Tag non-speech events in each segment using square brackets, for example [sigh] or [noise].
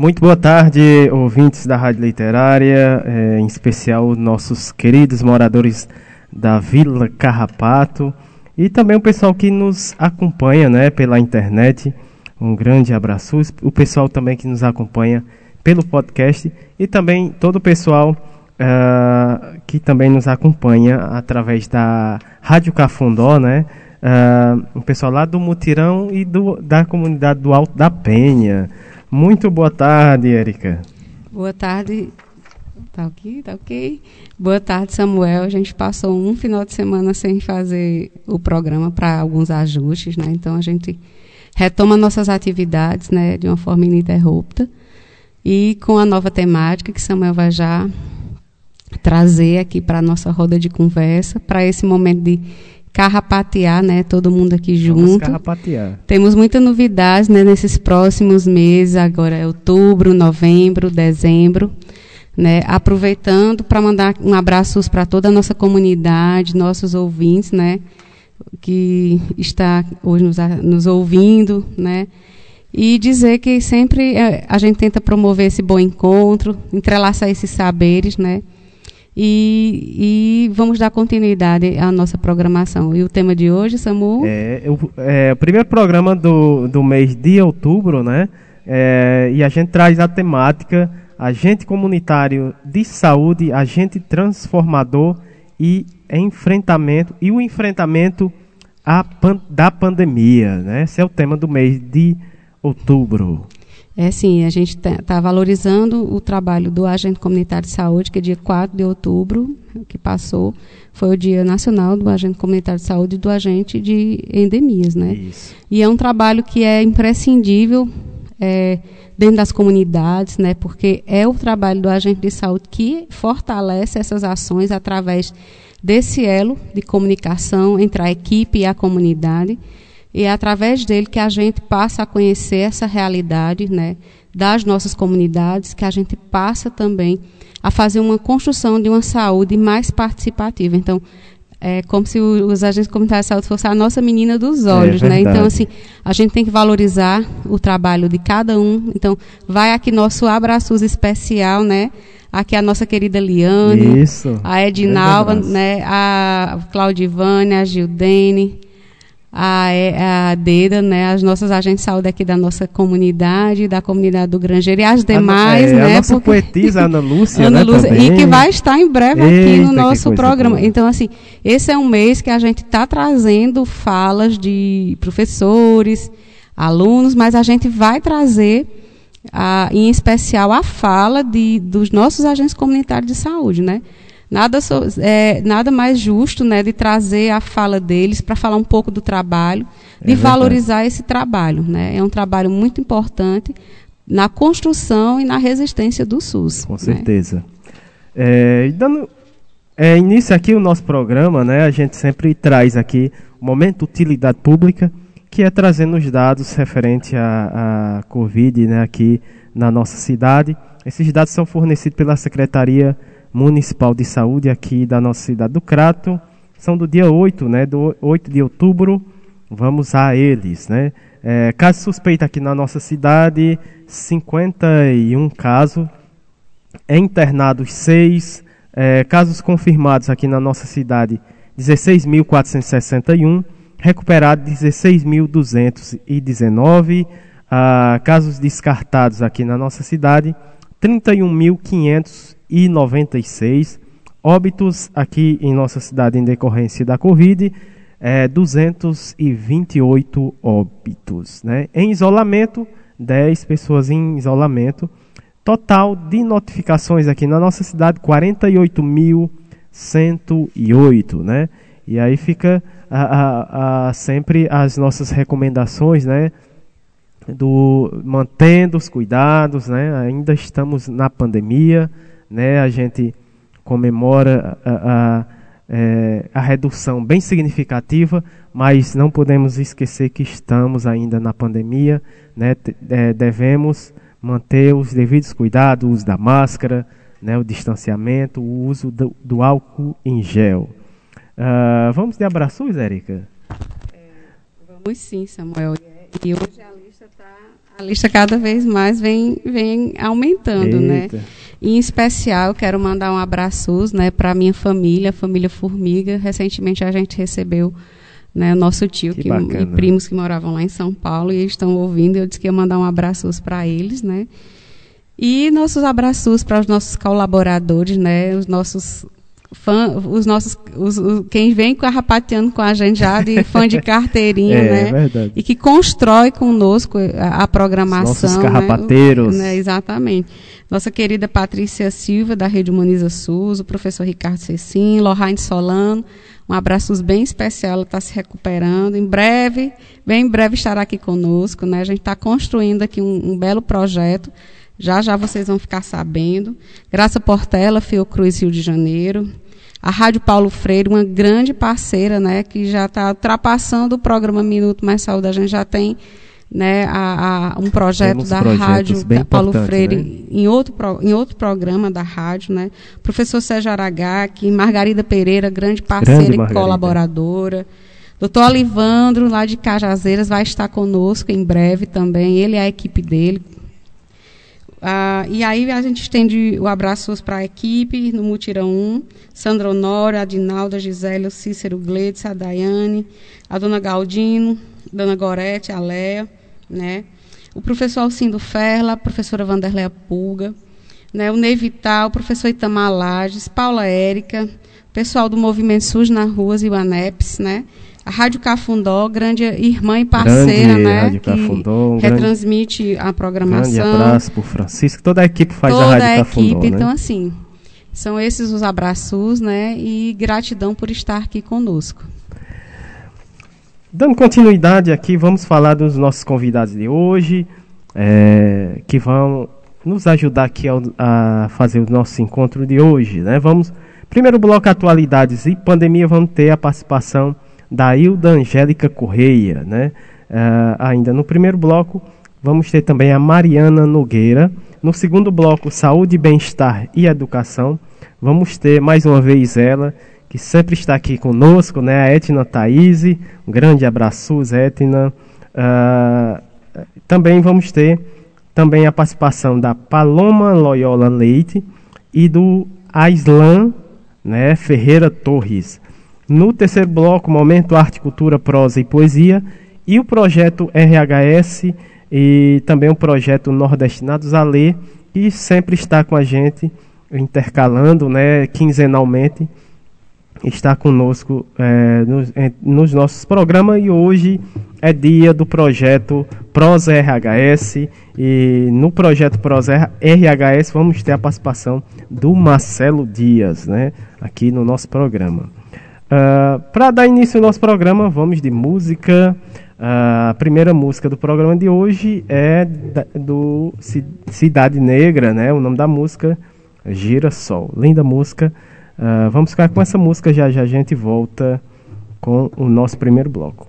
Muito boa tarde, ouvintes da Rádio Literária, é, em especial nossos queridos moradores da Vila Carrapato e também o pessoal que nos acompanha né, pela internet. Um grande abraço. O pessoal também que nos acompanha pelo podcast e também todo o pessoal uh, que também nos acompanha através da Rádio Cafundó, né? Uh, o pessoal lá do Mutirão e do, da comunidade do Alto da Penha. Muito boa tarde, Érica. Boa tarde. Tá ok? Tá ok? Boa tarde, Samuel. A gente passou um final de semana sem fazer o programa para alguns ajustes, né? Então a gente retoma nossas atividades, né, de uma forma ininterrupta. E com a nova temática que Samuel vai já trazer aqui para a nossa roda de conversa, para esse momento de carrapatear, né, todo mundo aqui junto. Vamos carrapatear. Temos muitas novidades, né, nesses próximos meses, agora é outubro, novembro, dezembro, né, aproveitando para mandar um abraço para toda a nossa comunidade, nossos ouvintes, né, que está hoje nos, nos ouvindo, né, e dizer que sempre é, a gente tenta promover esse bom encontro, entrelaçar esses saberes, né, e, e, vamos dar continuidade à nossa programação. E o tema de hoje, Samu? É, é o primeiro programa do, do mês de outubro, né? É, e a gente traz a temática agente comunitário de saúde, agente transformador e enfrentamento e o enfrentamento a, da pandemia, né? Esse é o tema do mês de outubro. É sim, a gente está tá valorizando o trabalho do agente comunitário de saúde, que é dia 4 de outubro, que passou, foi o Dia Nacional do Agente Comunitário de Saúde e do Agente de Endemias, né? Isso. E é um trabalho que é imprescindível é, dentro das comunidades, né? Porque é o trabalho do agente de saúde que fortalece essas ações através desse elo de comunicação entre a equipe e a comunidade e é através dele que a gente passa a conhecer essa realidade né, das nossas comunidades, que a gente passa também a fazer uma construção de uma saúde mais participativa. Então, é como se os agentes comunitários de saúde fossem a nossa menina dos é olhos, é né? Então, assim, a gente tem que valorizar o trabalho de cada um. Então, vai aqui nosso abraço especial, né? Aqui a nossa querida Liane, Isso. a Edinalva, né? A Claudivane, a Gildene, a, a DEDA, né, as nossas agentes de saúde aqui da nossa comunidade, da comunidade do Grangeiro e as demais, a, é, né? A nossa porque... poetisa Ana Lúcia, [laughs] Ana né, Lúcia também. e que vai estar em breve Eita, aqui no nosso programa. Boa. Então, assim, esse é um mês que a gente está trazendo falas de professores, alunos, mas a gente vai trazer, a, em especial, a fala de, dos nossos agentes comunitários de saúde, né? Nada, so, é, nada mais justo né, de trazer a fala deles para falar um pouco do trabalho, de é valorizar esse trabalho. Né? É um trabalho muito importante na construção e na resistência do SUS. Com né? certeza. É, dando é, início aqui o nosso programa, né, a gente sempre traz aqui o momento utilidade pública, que é trazendo os dados referente à, à Covid né, aqui na nossa cidade. Esses dados são fornecidos pela Secretaria Municipal de Saúde aqui da nossa cidade do Crato. São do dia 8, né, do 8 de outubro. Vamos a eles, né? É, caso suspeito aqui na nossa cidade, 51 casos. É internados 6. É, casos confirmados aqui na nossa cidade, 16.461. Recuperado 16.219. Ah, casos descartados aqui na nossa cidade, 31.500 e 96 óbitos aqui em nossa cidade em decorrência da Covid, é, 228 óbitos. Né? Em isolamento, 10 pessoas em isolamento. Total de notificações aqui na nossa cidade, 48.108. Né? E aí fica a, a, a, sempre as nossas recomendações, né? Do, mantendo os cuidados, né? Ainda estamos na pandemia, né, a gente comemora a, a, é, a, redução bem significativa, mas não podemos esquecer que estamos ainda na pandemia, né, é, devemos manter os devidos cuidados, o uso da máscara, né, o distanciamento, o uso do, do álcool em gel. Uh, vamos de abraços, Érica? É, vamos sim, Samuel. E hoje a A lista cada vez mais vem, vem aumentando, né? Eita. né? Em especial, quero mandar um abraço né, para a minha família, a família Formiga. Recentemente a gente recebeu né, nosso tio que, e primos que moravam lá em São Paulo e eles estão ouvindo. Eu disse que ia mandar um abraço para eles, né? E nossos abraços para os nossos colaboradores, né? Os nossos fã, os nossos, os, os, quem vem carrapateando com a gente já de [laughs] fã de carteirinha, é, né? É verdade. E que constrói conosco a, a programação. Os nossos né? carrapateiros. Né? Exatamente. Nossa querida Patrícia Silva, da Rede Humaniza SUS, o professor Ricardo Cecim, Lohane Solano, um abraço bem especial, ela está se recuperando. Em breve, bem em breve estará aqui conosco. Né? A gente está construindo aqui um, um, belo projeto. Já já vocês vão ficar sabendo. Graça Portela, Fiocruz, Rio de Janeiro. A Rádio Paulo Freire, uma grande parceira, né, que já está ultrapassando o programa Minuto Mais Saúde. A gente já tem né, a, a um projeto Temos da rádio Paulo Freire né? em, outro, em outro programa da rádio, né? Professor Sérgio Aragaki, Margarida Pereira, grande parceira grande e colaboradora. Doutor Alivandro, lá de Cajazeiras, vai estar conosco em breve também, ele e a equipe dele. Ah, e aí a gente estende o abraço para a equipe no Mutirão 1, Sandra Honora, Adinalda, Gisele, Cícero Gledes, a Daiane, a dona Galdino, dona Gorete, a Léa, né? O professor Alcindo Ferla, a professora Vanderleia Pulga, né? o Ney Vital, o professor Itamar Lages, Paula Érica, pessoal do Movimento SUS nas Ruas e o ANEPS, né? A Rádio Cafundó, grande irmã e parceira, grande né? Rádio Cafundó, um retransmite grande, a programação. Grande abraço para Francisco, toda a equipe faz toda a Rádio a Cafundó. Equipe, né? Então, assim, são esses os abraços, né? E gratidão por estar aqui conosco. Dando continuidade aqui, vamos falar dos nossos convidados de hoje, é, que vão nos ajudar aqui a, a, fazer o nosso encontro de hoje. Né? Vamos, primeiro bloco atualidades e pandemia, vamos ter a participação da Hilda Angélica Correia. Né? É, ainda no primeiro bloco, vamos ter também a Mariana Nogueira. No segundo bloco, saúde, bem-estar e educação. Vamos ter mais uma vez ela, que sempre está aqui conosco, né? A Etna Thaís, um grande abraço, Etna. Uh, também vamos ter também a participação da Paloma Loyola Leite e do Aislan né, Ferreira Torres. No terceiro bloco, Momento Arte, Cultura, Prosa e Poesia, e o projeto RHS e também o projeto Nordestinados a Ler, que sempre está com a gente, intercalando né, quinzenalmente está conosco é, nos, nos, nossos programas e hoje é dia do projeto Prosa RHS e no projeto Prosa RHS vamos ter a participação do Marcelo Dias, né, aqui no nosso programa. Uh, ah, Para dar início ao nosso programa, vamos de música. Uh, a primeira música do programa de hoje é da, do Cidade Negra, né? O nome da música Girassol. Linda música. Uh, vamos ficar com essa música já já a gente volta com o nosso primeiro bloco.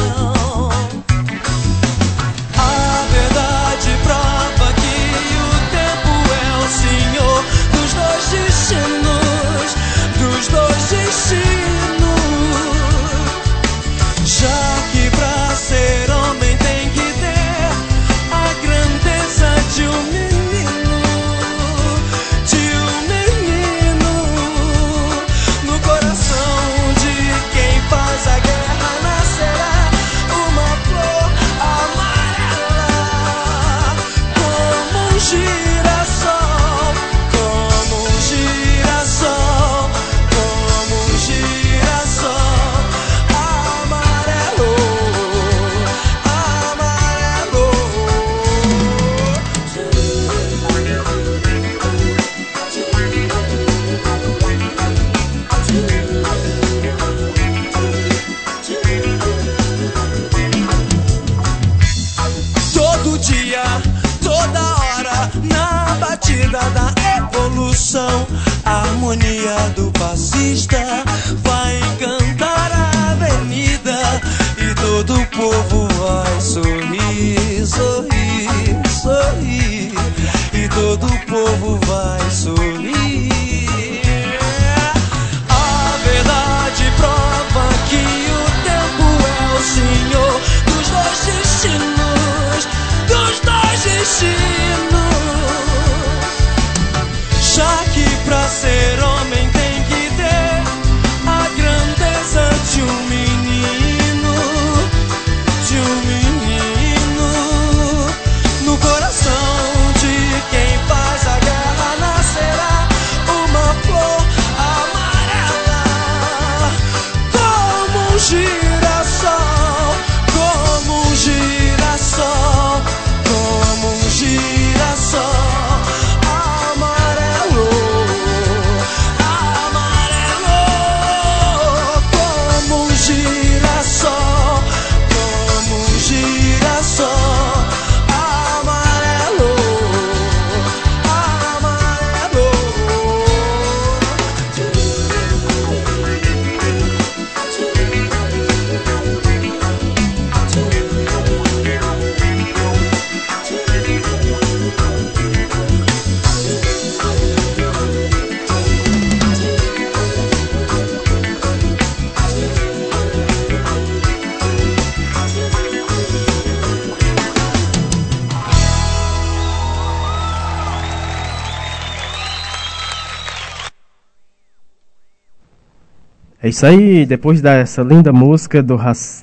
isso aí, depois dessa linda música do,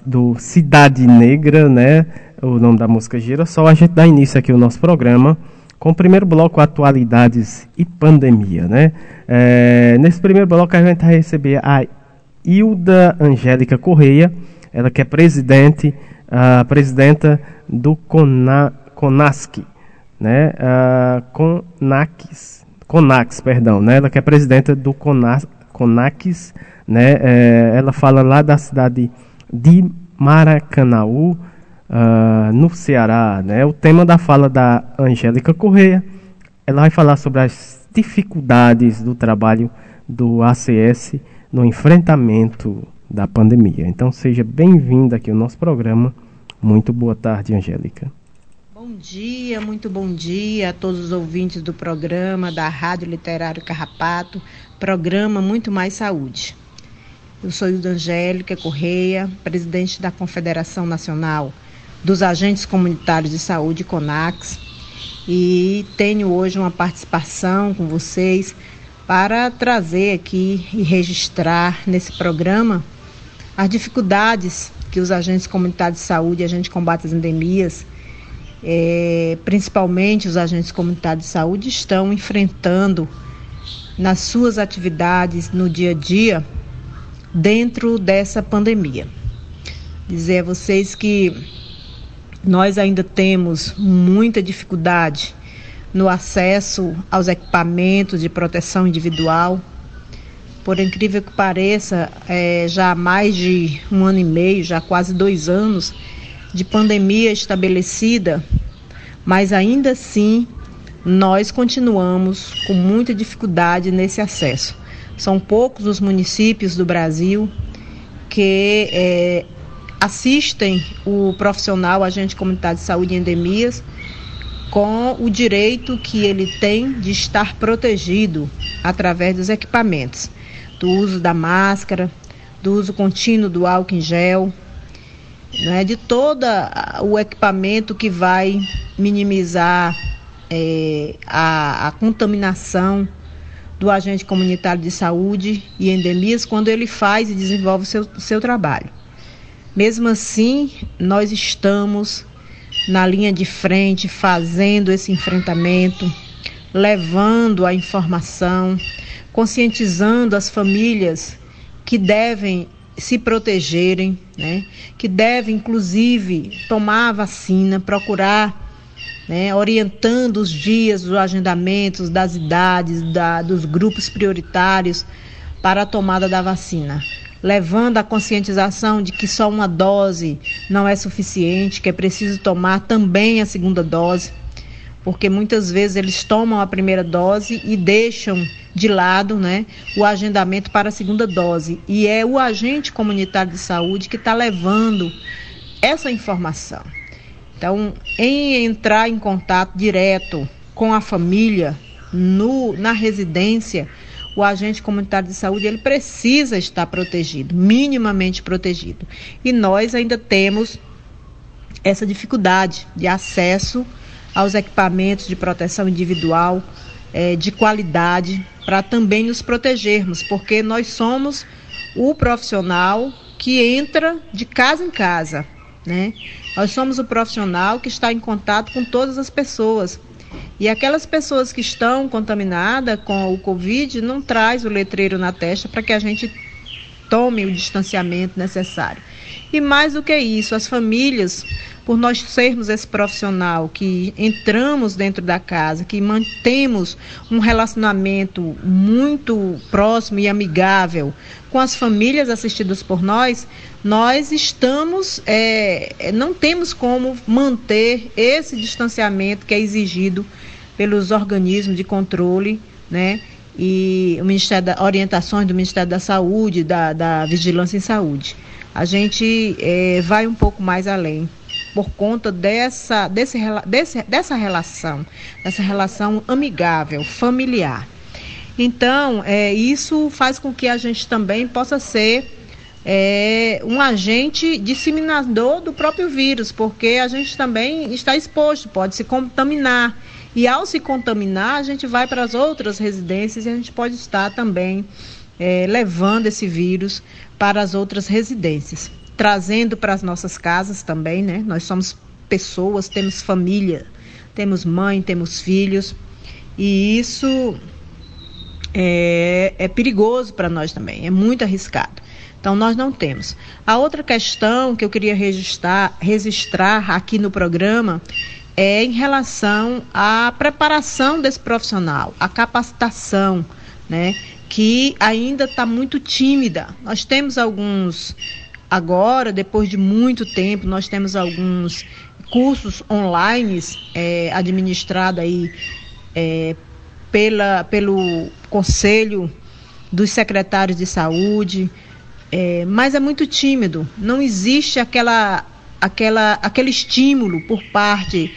do Cidade Negra, né? O nome da música Girassol, a gente dá início aqui ao nosso programa com o primeiro bloco Atualidades e Pandemia, né? É, nesse primeiro bloco a gente vai receber a Hilda Angélica Correia, ela que é presidente, a presidenta do Cona, Conasc, né? Conax, Conax, perdão, né? Ela que é presidenta do Conax, né? É, ela fala lá da cidade de Maracanaú, ah, no Ceará, né? O tema da fala da Angélica Correia, ela vai falar sobre as dificuldades do trabalho do ACS no enfrentamento da pandemia. Então seja bem-vinda aqui ao nosso programa. Muito boa tarde, Angélica. Bom dia, muito bom dia a todos os ouvintes do programa da Rádio Literário Carrapato, programa Muito Mais Saúde. Eu sou Hilda Angélica Correia, presidente da Confederação Nacional dos Agentes Comunitários de Saúde, CONAX, e tenho hoje uma participação com vocês para trazer aqui e registrar nesse programa as dificuldades que os agentes comunitários de saúde e agentes de combate às endemias é, principalmente os agentes comunitários de saúde, estão enfrentando nas suas atividades no dia a dia dentro dessa pandemia. Dizer a vocês que nós ainda temos muita dificuldade no acesso aos equipamentos de proteção individual. Por incrível que pareça, é, já há mais de um ano e meio, já quase dois anos, de pandemia estabelecida, mas ainda assim nós continuamos com muita dificuldade nesse acesso. São poucos os municípios do Brasil que é, assistem o profissional agente comunitário de saúde em endemias com o direito que ele tem de estar protegido através dos equipamentos, do uso da máscara, do uso contínuo do álcool em gel, né, de todo o equipamento que vai minimizar é, a, a, contaminação do agente comunitário de saúde e endemias quando ele faz e desenvolve seu, seu trabalho. Mesmo assim, nós estamos na linha de frente fazendo esse enfrentamento, levando a informação, conscientizando as famílias que devem se protegerem, né? que devem, inclusive, tomar a vacina, procurar, né? orientando os dias, os agendamentos das idades, da, dos grupos prioritários para a tomada da vacina. Levando a conscientização de que só uma dose não é suficiente, que é preciso tomar também a segunda dose. porque muitas vezes eles tomam a primeira dose e deixam de lado né, o agendamento para a segunda dose. E é o agente comunitário de saúde que está levando essa informação. Então, em entrar em contato direto com a família no, na residência, o agente comunitário de saúde ele precisa estar protegido, minimamente protegido. E nós ainda temos essa dificuldade de acesso aos equipamentos de proteção individual é, de qualidade para também nos protegermos, porque nós somos o profissional que entra de casa em casa, né? Nós somos o profissional que está em contato com todas as pessoas. E aquelas pessoas que estão contaminadas com o Covid não traz o letreiro na testa para que a gente tome o distanciamento necessário. E mais do que isso, as famílias por nós sermos esse profissional que entramos dentro da casa, que mantemos um relacionamento muito próximo e amigável com as famílias assistidas por nós, nós estamos, é, não temos como manter esse distanciamento que é exigido pelos organismos de controle, né? E o Ministério da Orientações do Ministério da Saúde, da, da Vigilância em Saúde. A gente é, vai um pouco mais além por conta dessa, desse, desse, dessa relação, dessa relação amigável, familiar. Então, é, isso faz com que a gente também possa ser é, um agente disseminador do próprio vírus, porque a gente também está exposto, pode se contaminar. E ao se contaminar, a gente vai para as outras residências e a gente pode estar também é, levando esse vírus para as outras residências trazendo para as nossas casas também, né? Nós somos pessoas, temos família, temos mãe, temos filhos, e isso é, é perigoso para nós também, é muito arriscado. Então, nós não temos. A outra questão que eu queria registrar, registrar aqui no programa é em relação à preparação desse profissional, a capacitação, né? Que ainda está muito tímida. Nós temos alguns Agora, depois de muito tempo, nós temos alguns cursos online é, administrados aí é, pela, pelo Conselho dos Secretários de Saúde, é, mas é muito tímido. Não existe aquela, aquela, aquele estímulo por parte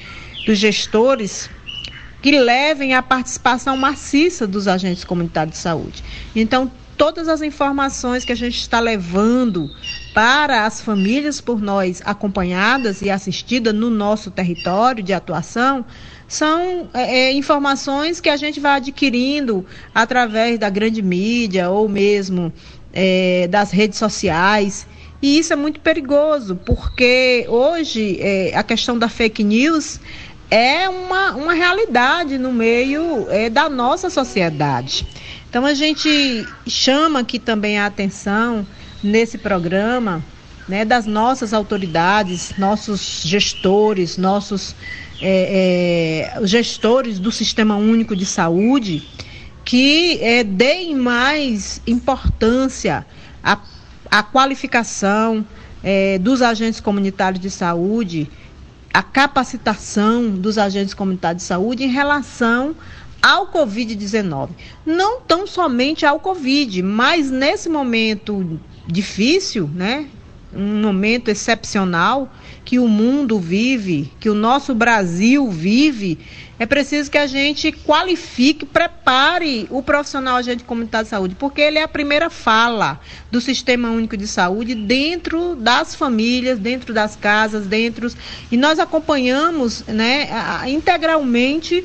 dos gestores que levem à participação maciça dos agentes comunitários de saúde. Então, todas as informações que a gente está levando para as famílias por nós acompanhadas e assistidas no nosso território de atuação são é, é, informações que a gente vai adquirindo através da grande mídia ou mesmo é, das redes sociais. E isso é muito perigoso, porque hoje é, a questão da fake news é uma, uma realidade no meio é, da nossa sociedade. Então a gente chama aqui também a atenção nesse programa, né, das nossas autoridades, nossos gestores, nossos é, é, gestores do Sistema Único de Saúde, que é, deem mais importância à, à qualificação é, dos agentes comunitários de saúde, a capacitação dos agentes comunitários de saúde em relação ao Covid-19. Não tão somente ao Covid, mas nesse momento difícil, né? Um momento excepcional que o mundo vive, que o nosso Brasil vive, é preciso que a gente qualifique, prepare o profissional agente comunitário de saúde, porque ele é a primeira fala do Sistema Único de Saúde dentro das famílias, dentro das casas, dentro e nós acompanhamos, né, integralmente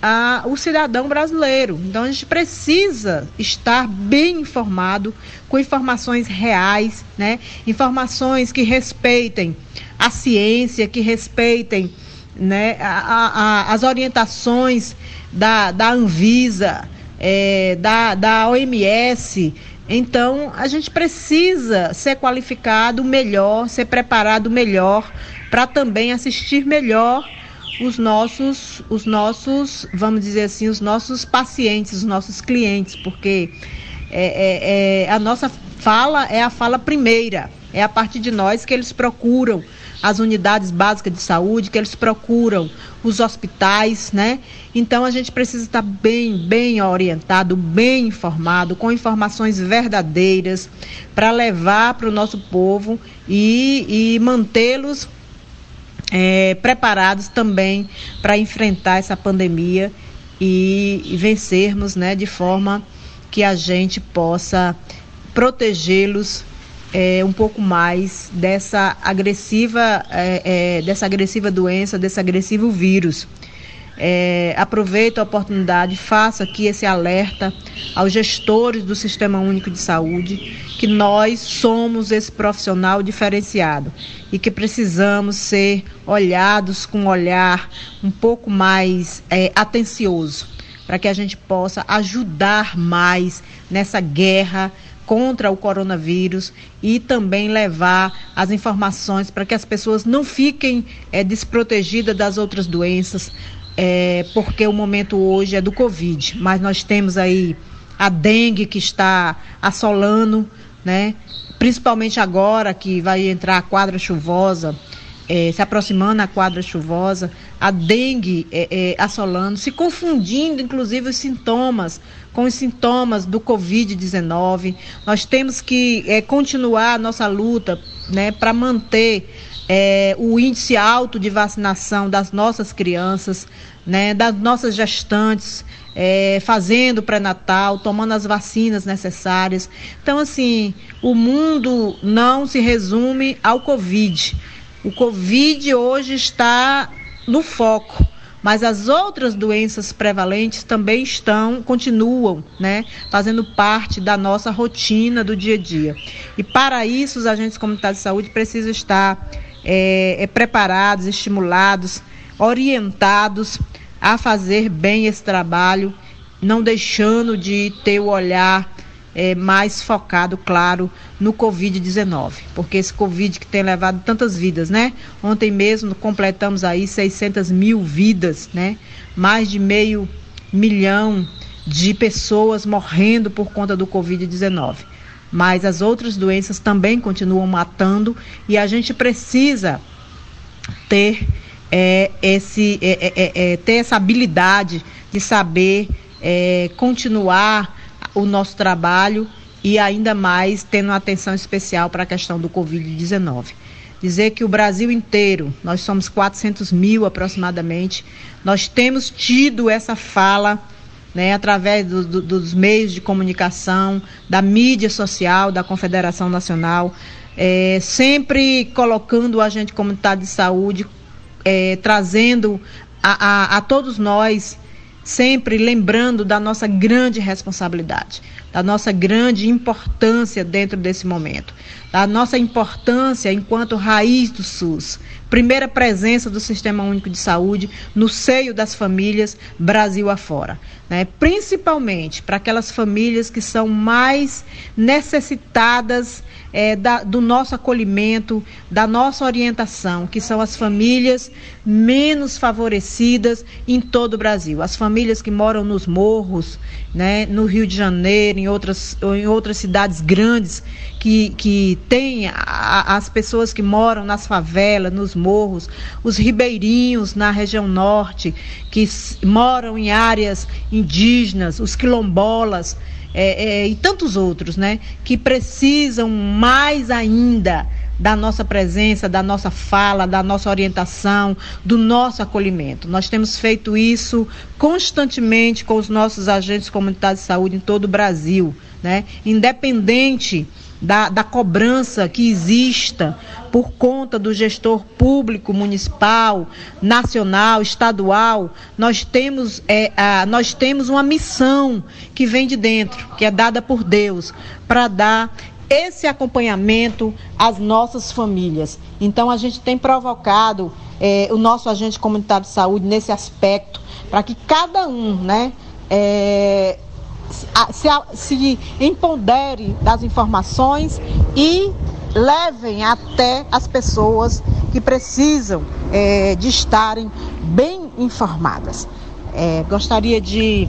a, o cidadão brasileiro. Então a gente precisa estar bem informado, com informações reais, né? informações que respeitem a ciência, que respeitem né, a, a, as orientações da, da Anvisa, é, da, da OMS. Então, a gente precisa ser qualificado melhor, ser preparado melhor, para também assistir melhor os nossos, os nossos, vamos dizer assim, os nossos pacientes, os nossos clientes, porque é, é, é, a nossa fala é a fala primeira, é a partir de nós que eles procuram as unidades básicas de saúde, que eles procuram os hospitais, né? Então a gente precisa estar bem, bem orientado, bem informado, com informações verdadeiras, para levar para o nosso povo e, e mantê-los é, preparados também para enfrentar essa pandemia e, e vencermos, né, de forma que a gente possa protegê-los é, um pouco mais dessa agressiva, é, é, dessa agressiva doença, desse agressivo vírus. É, aproveito a oportunidade, faço aqui esse alerta aos gestores do Sistema Único de Saúde, que nós somos esse profissional diferenciado e que precisamos ser olhados com um olhar um pouco mais é, atencioso, para que a gente possa ajudar mais nessa guerra contra o coronavírus e também levar as informações para que as pessoas não fiquem é, desprotegidas das outras doenças, é, porque o momento hoje é do Covid, mas nós temos aí a dengue que está assolando, né? Principalmente agora que vai entrar a quadra chuvosa, é, se aproximando a quadra chuvosa, a dengue é, é, assolando, se confundindo inclusive os sintomas com os sintomas do Covid-19. Nós temos que é, continuar a nossa luta né, para manter é, o índice alto de vacinação das nossas crianças, né, das nossas gestantes, é, fazendo pré-natal, tomando as vacinas necessárias. Então, assim, o mundo não se resume ao Covid. O Covid hoje está no foco mas as outras doenças prevalentes também estão, continuam, né, fazendo parte da nossa rotina do dia a dia. E para isso, os agentes comunitários de saúde precisam estar é, é, preparados, estimulados, orientados a fazer bem esse trabalho, não deixando de ter o olhar é, mais focado, claro, no Covid-19, porque esse Covid que tem levado tantas vidas, né? Ontem mesmo completamos aí 600 mil vidas, né? Mais de meio milhão de pessoas morrendo por conta do Covid-19. Mas as outras doenças também continuam matando e a gente precisa ter é, esse, é, é, é, é ter essa habilidade de saber continuar o nosso trabalho e ainda mais tendo uma atenção especial para a questão do Covid-19. Dizer que o Brasil inteiro, nós somos 400 mil aproximadamente, nós temos tido essa fala né, através do, do, dos meios de comunicação, da mídia social, da Confederação Nacional, é, sempre colocando o agente comunitário de saúde, é, trazendo a, a, a todos nós sempre lembrando da nossa grande responsabilidade, da nossa grande importância dentro desse momento, da nossa importância enquanto raiz do SUS, primeira presença do Sistema Único de Saúde no seio das famílias Brasil afora, né? principalmente para aquelas famílias que são mais necessitadas é, da, do nosso acolhimento, da nossa orientação, que são as famílias menos favorecidas em todo o Brasil. As famílias que moram nos morros, né, no Rio de Janeiro, em outras, em outras cidades grandes, que, que tem a, as pessoas que moram nas favelas, nos morros, os ribeirinhos na região norte, que moram em áreas indígenas, os quilombolas é, é, e tantos outros, né, que precisam mais ainda da nossa presença, da nossa fala, da nossa orientação, do nosso acolhimento. Nós temos feito isso constantemente com os nossos agentes comunitários de saúde em todo o Brasil, né? Independente da, da cobrança que exista por conta do gestor público, municipal, nacional, estadual, nós temos, é, a, nós temos uma missão que vem de dentro, que é dada por Deus, para dar esse acompanhamento às nossas famílias. Então, a gente tem provocado é, o nosso agente comunitário de saúde nesse aspecto, para que cada um, né, é, se, se empodere das informações e levem até as pessoas que precisam é, de estarem bem informadas. É, gostaria de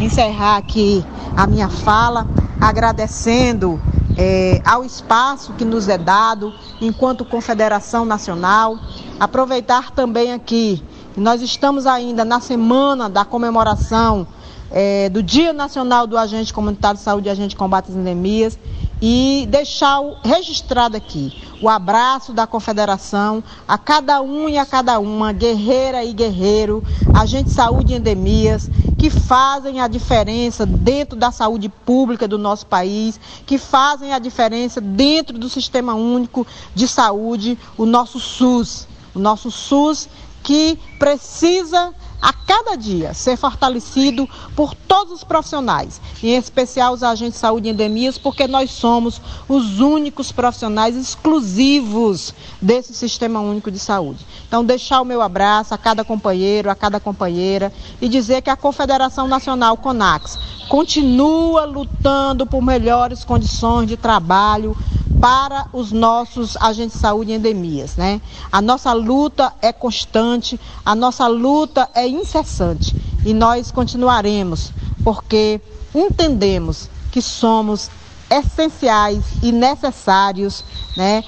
encerrar aqui a minha fala agradecendo é, ao espaço que nos é dado enquanto Confederação Nacional. Aproveitar também aqui, nós estamos ainda na semana da comemoração é, do Dia Nacional do Agente Comunitário de Saúde e Agente de Combate às Endemias e deixar registrado aqui o abraço da Confederação a cada um e a cada uma, guerreira e guerreiro, agente de saúde e endemias, que fazem a diferença dentro da saúde pública do nosso país, que fazem a diferença dentro do Sistema Único de Saúde, o nosso SUS. O nosso SUS que precisa a cada dia ser fortalecido por todos os profissionais, em especial os agentes de saúde e endemias, porque nós somos os únicos profissionais exclusivos desse Sistema Único de Saúde. Então, deixar o meu abraço a cada companheiro, a cada companheira e dizer que a Confederação Nacional CONAX continua lutando por melhores condições de trabalho para os nossos agentes de saúde em endemias, né? A nossa luta é constante, a nossa luta é incessante e nós continuaremos porque entendemos que somos essenciais e necessários, né?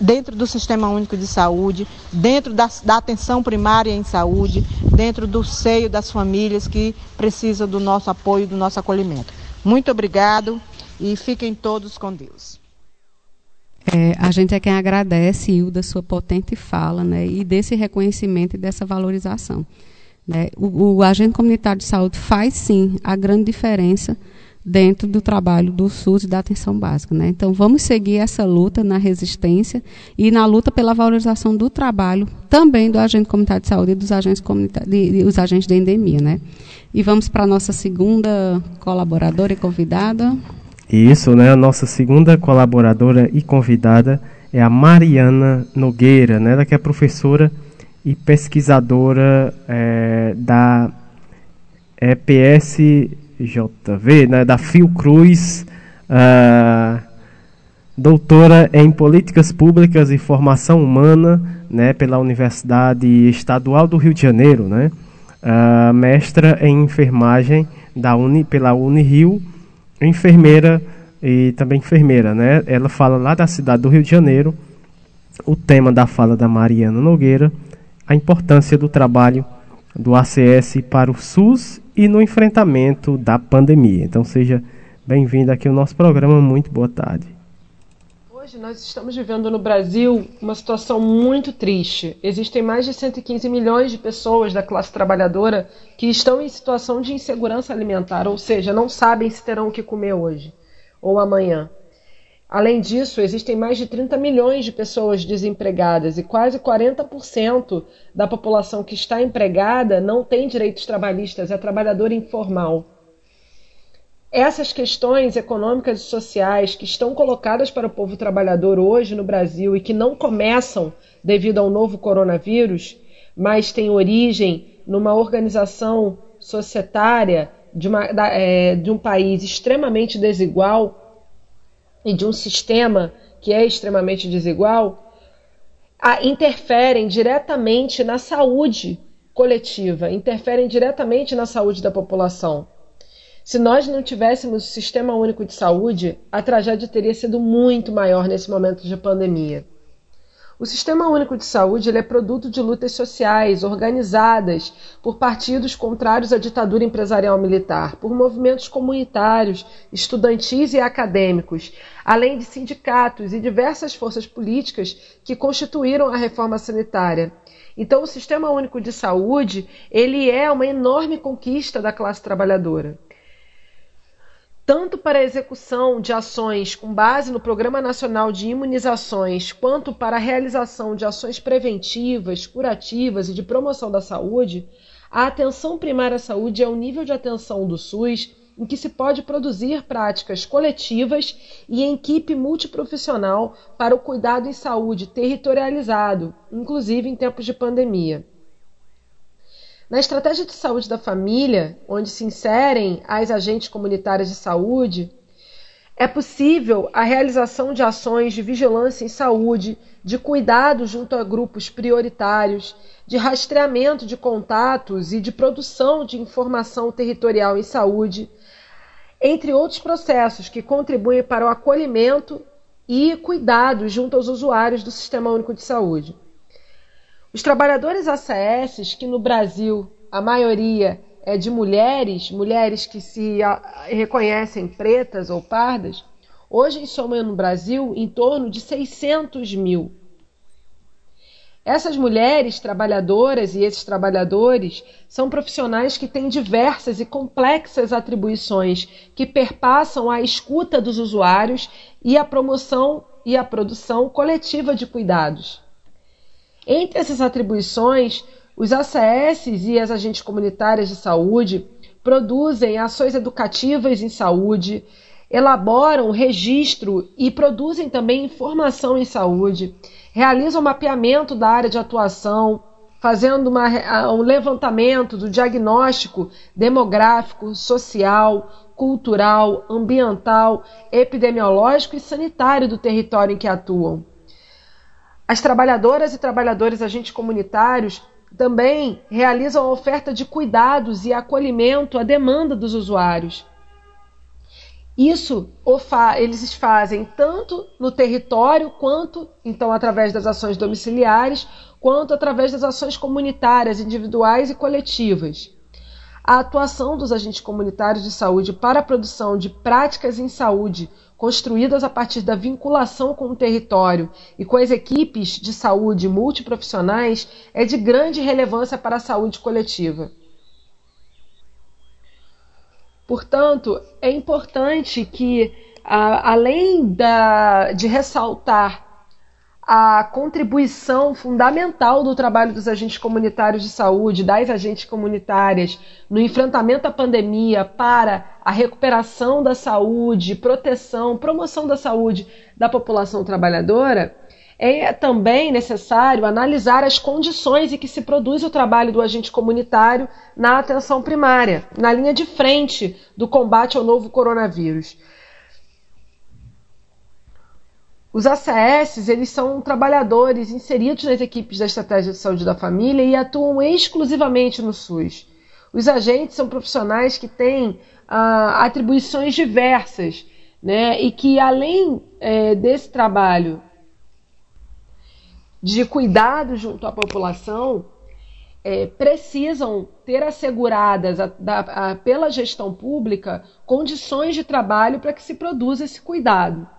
Dentro do Sistema Único de Saúde, dentro da, da atenção primária em saúde, dentro do seio das famílias que precisam do nosso apoio, do nosso acolhimento. Muito obrigado e fiquem todos com Deus. É, a gente é quem agradece, Hilda, sua potente fala, né, e desse reconhecimento e dessa valorização. Né. O, o, agente comunitário de saúde faz, sim, a grande diferença dentro do trabalho do SUS e da atenção básica. Né. Então, vamos seguir essa luta na resistência e na luta pela valorização do trabalho também do agente comunitário de saúde e dos agentes, de, de, os agentes de endemia. Né. E vamos para a nossa segunda colaboradora e convidada. Isso, né? A nossa segunda colaboradora e convidada é a Mariana Nogueira, né? Ela que é professora e pesquisadora é, da EPSJV, né? Da Fiocruz, uh, doutora em Políticas Públicas e Formação Humana, né? Pela Universidade Estadual do Rio de Janeiro, né? Uh, mestra em enfermagem da Uni, pela Unirio enfermeira e também enfermeira, né? Ela fala lá da cidade do Rio de Janeiro. O tema da fala da Mariana Nogueira, a importância do trabalho do ACS para o SUS e no enfrentamento da pandemia. Então seja bem-vindo aqui ao nosso programa. Muito boa tarde. Hoje nós estamos vivendo no Brasil uma situação muito triste. Existem mais de 115 milhões de pessoas da classe trabalhadora que estão em situação de insegurança alimentar, ou seja, não sabem se terão o que comer hoje ou amanhã. Além disso, existem mais de 30 milhões de pessoas desempregadas e quase 40% da população que está empregada não tem direitos trabalhistas, é trabalhador informal. Essas questões econômicas e sociais que estão colocadas para o povo trabalhador hoje no Brasil e que não começam devido ao novo coronavírus, mas têm origem numa organização societária de, uma, é, de um país extremamente desigual e de um sistema que é extremamente desigual, a, interferem diretamente na saúde coletiva, interferem diretamente na saúde da população. Se nós não tivéssemos o Sistema Único de Saúde, a tragédia teria sido muito maior nesse momento de pandemia. O Sistema Único de Saúde é produto de lutas sociais organizadas por partidos contrários à ditadura empresarial militar, por movimentos comunitários, estudantis e acadêmicos, além de sindicatos e diversas forças políticas que constituíram a reforma sanitária. Então, o Sistema Único de Saúde ele é uma enorme conquista da classe trabalhadora tanto para a execução de ações com base no Programa Nacional de Imunizações, quanto para a realização de ações preventivas, curativas e de promoção da saúde, a atenção primária à saúde é o nível de atenção do SUS em que se pode produzir práticas coletivas e em equipe multiprofissional para o cuidado em saúde territorializado, inclusive em tempos de pandemia. Na estratégia de saúde da família, onde se inserem as agentes comunitárias de saúde, é possível a realização de ações de vigilância em saúde, de cuidado junto a grupos prioritários, de rastreamento de contatos e de produção de informação territorial em saúde. entre outros processos que contribuem para o acolhimento e cuidado junto aos usuários do Sistema Único de Saúde. Os trabalhadores ACS, que no Brasil a maioria é de mulheres, mulheres que se reconhecem pretas ou pardas, hoje em soma no Brasil em torno de 600 mil. Essas mulheres trabalhadoras e esses trabalhadores são profissionais que têm diversas e complexas atribuições que perpassam a escuta dos usuários e a promoção e a produção coletiva de cuidados. Entre essas atribuições, os ACS e as agentes comunitárias de saúde produzem ações educativas em saúde, elaboram registro e produzem também informação em saúde, realizam mapeamento da área de atuação, fazendo uma, um levantamento do diagnóstico demográfico, social, cultural, ambiental, epidemiológico e sanitário do território em que atuam. As trabalhadoras e trabalhadores agentes comunitários também realizam a oferta de cuidados e acolhimento à demanda dos usuários. Isso eles fazem tanto no território, quanto, então, através das ações domiciliares, quanto através das ações comunitárias, individuais e coletivas. A atuação dos agentes comunitários de saúde para a produção de práticas em saúde construídas a partir da vinculação com o território e com as equipes de saúde multiprofissionais é de grande relevância para a saúde coletiva. Portanto, é importante que, além da, de ressaltar a contribuição fundamental do trabalho dos agentes comunitários de saúde, das agentes comunitárias, no enfrentamento à pandemia para a recuperação da saúde, proteção, promoção da saúde da população trabalhadora, é também necessário analisar as condições em que se produz o trabalho do agente comunitário na atenção primária, na linha de frente do combate ao novo coronavírus. Os ACS, eles são trabalhadores inseridos nas equipes da Estratégia de Saúde da Família e atuam exclusivamente no SUS. Os agentes são profissionais que têm ah, atribuições diversas, né, e que além é, desse trabalho de cuidado junto à população, é, precisam ter asseguradas a, a, pela gestão pública condições de trabalho para que se produza esse cuidado.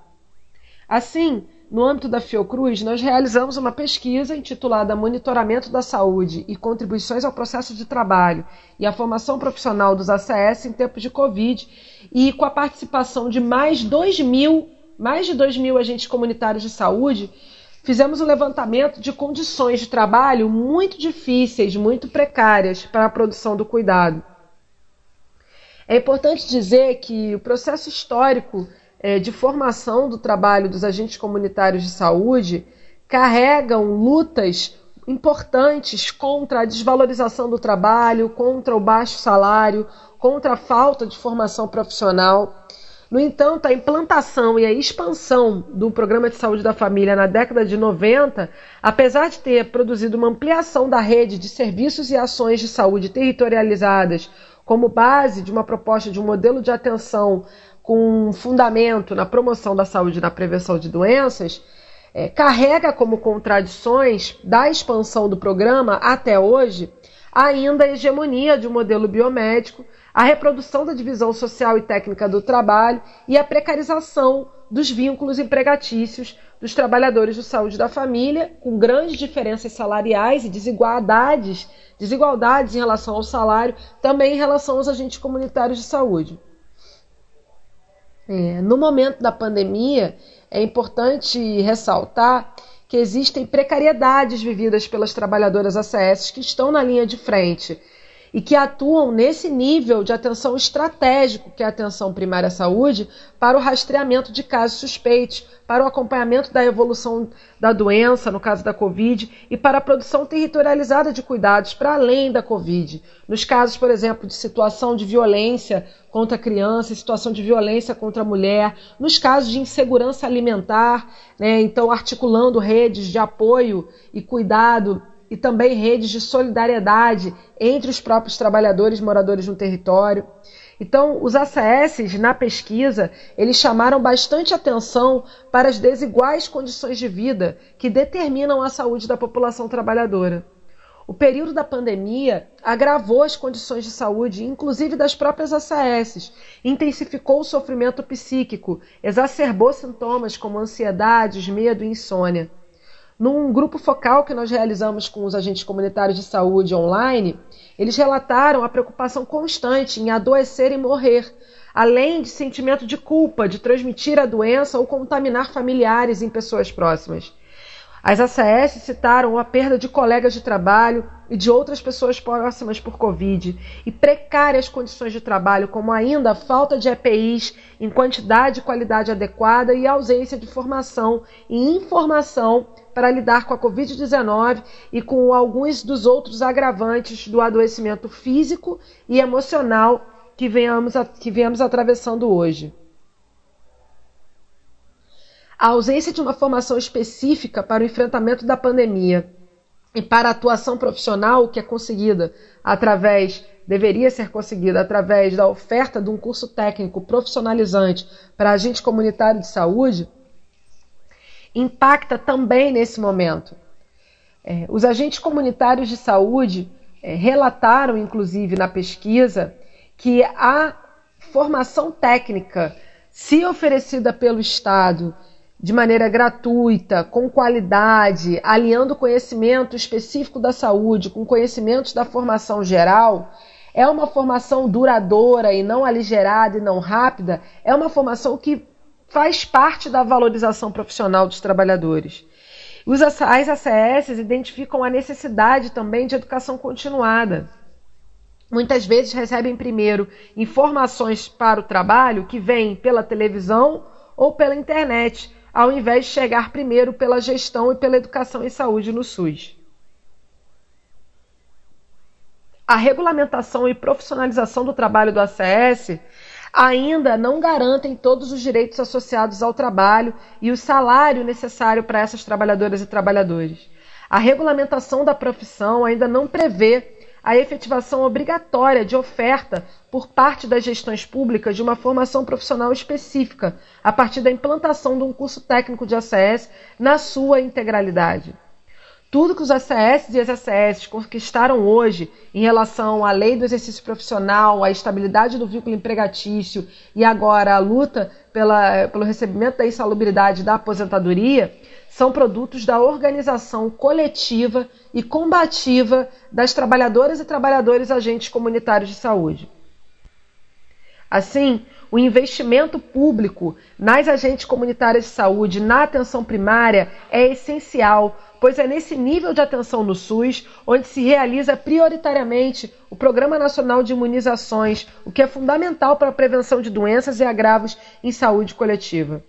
Assim, no âmbito da Fiocruz, nós realizamos uma pesquisa intitulada Monitoramento da Saúde e Contribuições ao Processo de Trabalho e à Formação Profissional dos ACS em tempos de Covid, e com a participação de mais, 2 mil, mais de 2 mil agentes comunitários de saúde, fizemos um levantamento de condições de trabalho muito difíceis, muito precárias para a produção do cuidado. É importante dizer que o processo histórico é, de formação do trabalho dos agentes comunitários de saúde carregam lutas importantes contra a desvalorização do trabalho, contra o baixo salário, contra a falta de formação profissional. No entanto, a implantação e a expansão do Programa de Saúde da Família na década de 90, apesar de ter produzido uma ampliação da rede de serviços e ações de saúde territorializadas como base de uma proposta de um modelo de atenção com fundamento na promoção da saúde e na prevenção de doenças, é, carrega como contradições da expansão do programa até hoje ainda a hegemonia de um modelo biomédico, a reprodução da divisão social e técnica do trabalho e a precarização dos vínculos empregatícios dos trabalhadores de saúde da família, com grandes diferenças salariais e desigualdades, desigualdades em relação ao salário, também em relação aos agentes comunitários de saúde. É, no momento da pandemia, é importante ressaltar que existem precariedades vividas pelas trabalhadoras ACS que estão na linha de frente e que atuam nesse nível de atenção estratégico, que é a atenção primária à saúde, para o rastreamento de casos suspeitos, para o acompanhamento da evolução da doença, no caso da Covid, e para a produção territorializada de cuidados para além da Covid. Nos casos, por exemplo, de situação de violência contra a criança, situação de violência contra a mulher, nos casos de insegurança alimentar, né, então articulando redes de apoio e cuidado e também redes de solidariedade entre os próprios trabalhadores moradores no território. Então, os ACS, na pesquisa, eles chamaram bastante atenção para as desiguais condições de vida que determinam a saúde da população trabalhadora. O período da pandemia agravou as condições de saúde, inclusive das próprias ACS, intensificou o sofrimento psíquico, exacerbou sintomas como ansiedade, medo e insônia. Num grupo focal que nós realizamos com os agentes comunitários de saúde online, eles relataram a preocupação constante em adoecer e morrer, além de sentimento de culpa de transmitir a doença ou contaminar familiares em pessoas próximas. As ACS citaram a perda de colegas de trabalho e de outras pessoas próximas por Covid e precárias condições de trabalho, como ainda a falta de EPIs em quantidade e qualidade adequada e ausência de formação e informação para lidar com a Covid-19 e com alguns dos outros agravantes do adoecimento físico e emocional que venhamos, que venhamos atravessando hoje. A ausência de uma formação específica para o enfrentamento da pandemia e para a atuação profissional que é conseguida através deveria ser conseguida através da oferta de um curso técnico profissionalizante para agente comunitário de saúde impacta também nesse momento. É, os agentes comunitários de saúde é, relataram, inclusive na pesquisa, que a formação técnica, se oferecida pelo Estado de maneira gratuita, com qualidade, alinhando conhecimento específico da saúde com conhecimentos da formação geral, é uma formação duradoura e não aligerada e não rápida, é uma formação que faz parte da valorização profissional dos trabalhadores. Os, as ACS identificam a necessidade também de educação continuada. Muitas vezes recebem primeiro informações para o trabalho que vêm pela televisão ou pela internet, ao invés de chegar primeiro pela gestão e pela educação em saúde no SUS. A regulamentação e profissionalização do trabalho do ACS ainda não garantem todos os direitos associados ao trabalho e o salário necessário para essas trabalhadoras e trabalhadores. A regulamentação da profissão ainda não prevê a efetivação obrigatória de oferta por parte das gestões públicas de uma formação profissional específica, a partir da implantação de um curso técnico de ACS na sua integralidade. Tudo que os ACS e as ACS conquistaram hoje em relação à lei do exercício profissional, à estabilidade do vínculo empregatício e agora a luta pela, pelo recebimento da insalubridade da aposentadoria, são produtos da organização coletiva e combativa das trabalhadoras e trabalhadores agentes comunitários de saúde. Assim, o investimento público nas agentes comunitárias de saúde, na atenção primária, é essencial, pois é nesse nível de atenção no SUS onde se realiza prioritariamente o Programa Nacional de Imunizações, o que é fundamental para a prevenção de doenças e agravos em saúde coletiva.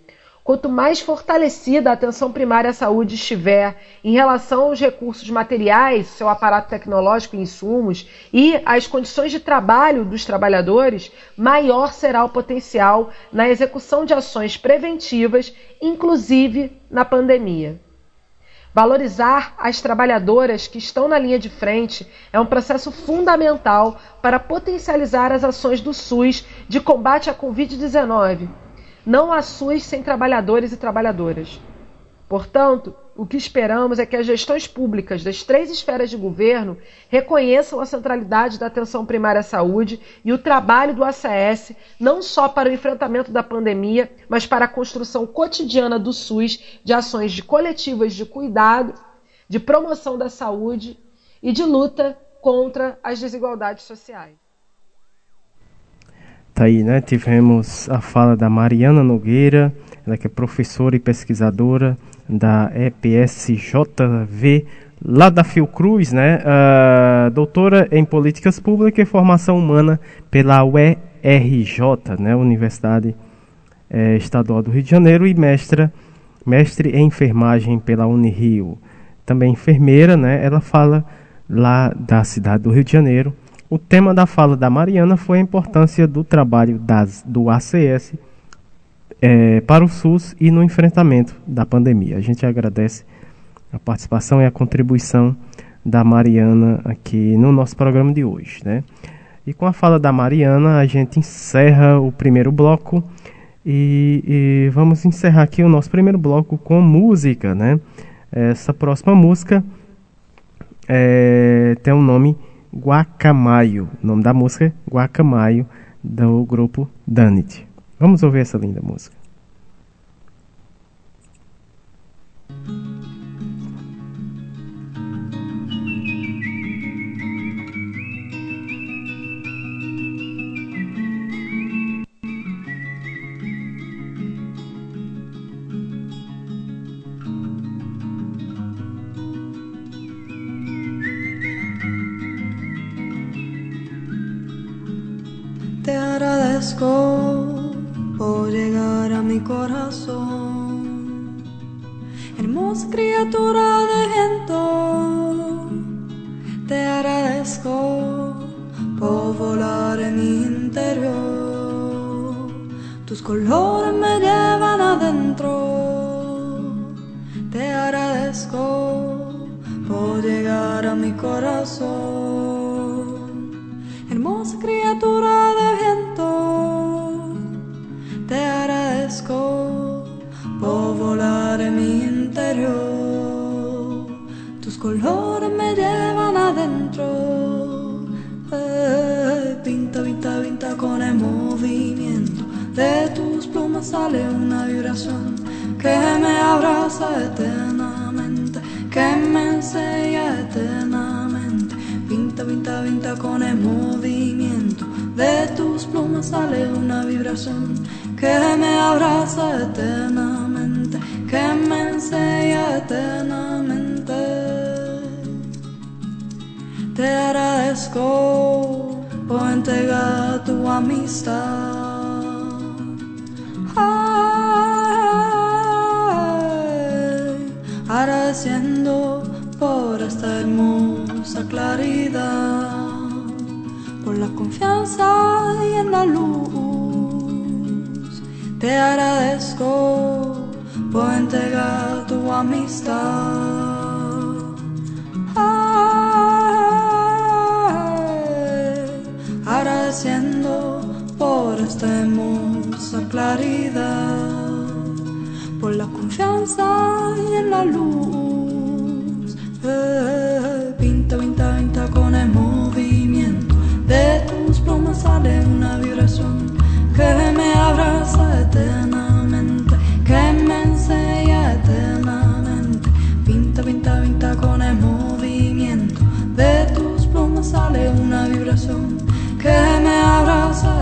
Quanto mais fortalecida a atenção primária à saúde estiver em relação aos recursos materiais, seu aparato tecnológico e insumos e as condições de trabalho dos trabalhadores, maior será o potencial na execução de ações preventivas, inclusive na pandemia. Valorizar as trabalhadoras que estão na linha de frente é um processo fundamental para potencializar as ações do SUS de combate à Covid-19 não há SUS sem trabalhadores e trabalhadoras. Portanto, o que esperamos é que as gestões públicas das três esferas de governo reconheçam a centralidade da atenção primária à saúde e o trabalho do ACS, não só para o enfrentamento da pandemia, mas para a construção cotidiana do SUS de ações de coletivas de cuidado, de promoção da saúde e de luta contra as desigualdades sociais. Tá aí, né? Tivemos a fala da Mariana Nogueira, ela que é professora e pesquisadora da EPSJV, lá da Fiocruz, né? Uh, doutora em Políticas Públicas e Formação Humana pela UERJ, né? Universidade eh, Estadual do Rio de Janeiro e mestra, mestre em enfermagem pela Unirio. Também enfermeira, né? Ela fala lá da cidade do Rio de Janeiro o tema da fala da Mariana foi a importância do trabalho das, do ACS é, para o SUS e no enfrentamento da pandemia. A gente agradece a participação e a contribuição da Mariana aqui no nosso programa de hoje. Né? E com a fala da Mariana, a gente encerra o primeiro bloco. E, e vamos encerrar aqui o nosso primeiro bloco com música, né? Essa próxima música é, tem o um nome Guacamayo. O nome da música é Guacamayo, do grupo Danit. Vamos ouvir essa linda música. Agradezco por llegar a mi corazón. Hermosa criatura de viento, te agradezco por volar en mi interior. Tus colores eternamente, que me enseña eternamente. Pinta, pinta, pinta con el movimiento. De tus plumas sale una vibración que me abraza eternamente, que me enseña eternamente. Te agradezco por entregar tu amistad. Confianza y en la luz. Te agradezco por entregar tu amistad. Ay, agradeciendo por esta hermosa claridad, por la confianza y en la luz. Me abraza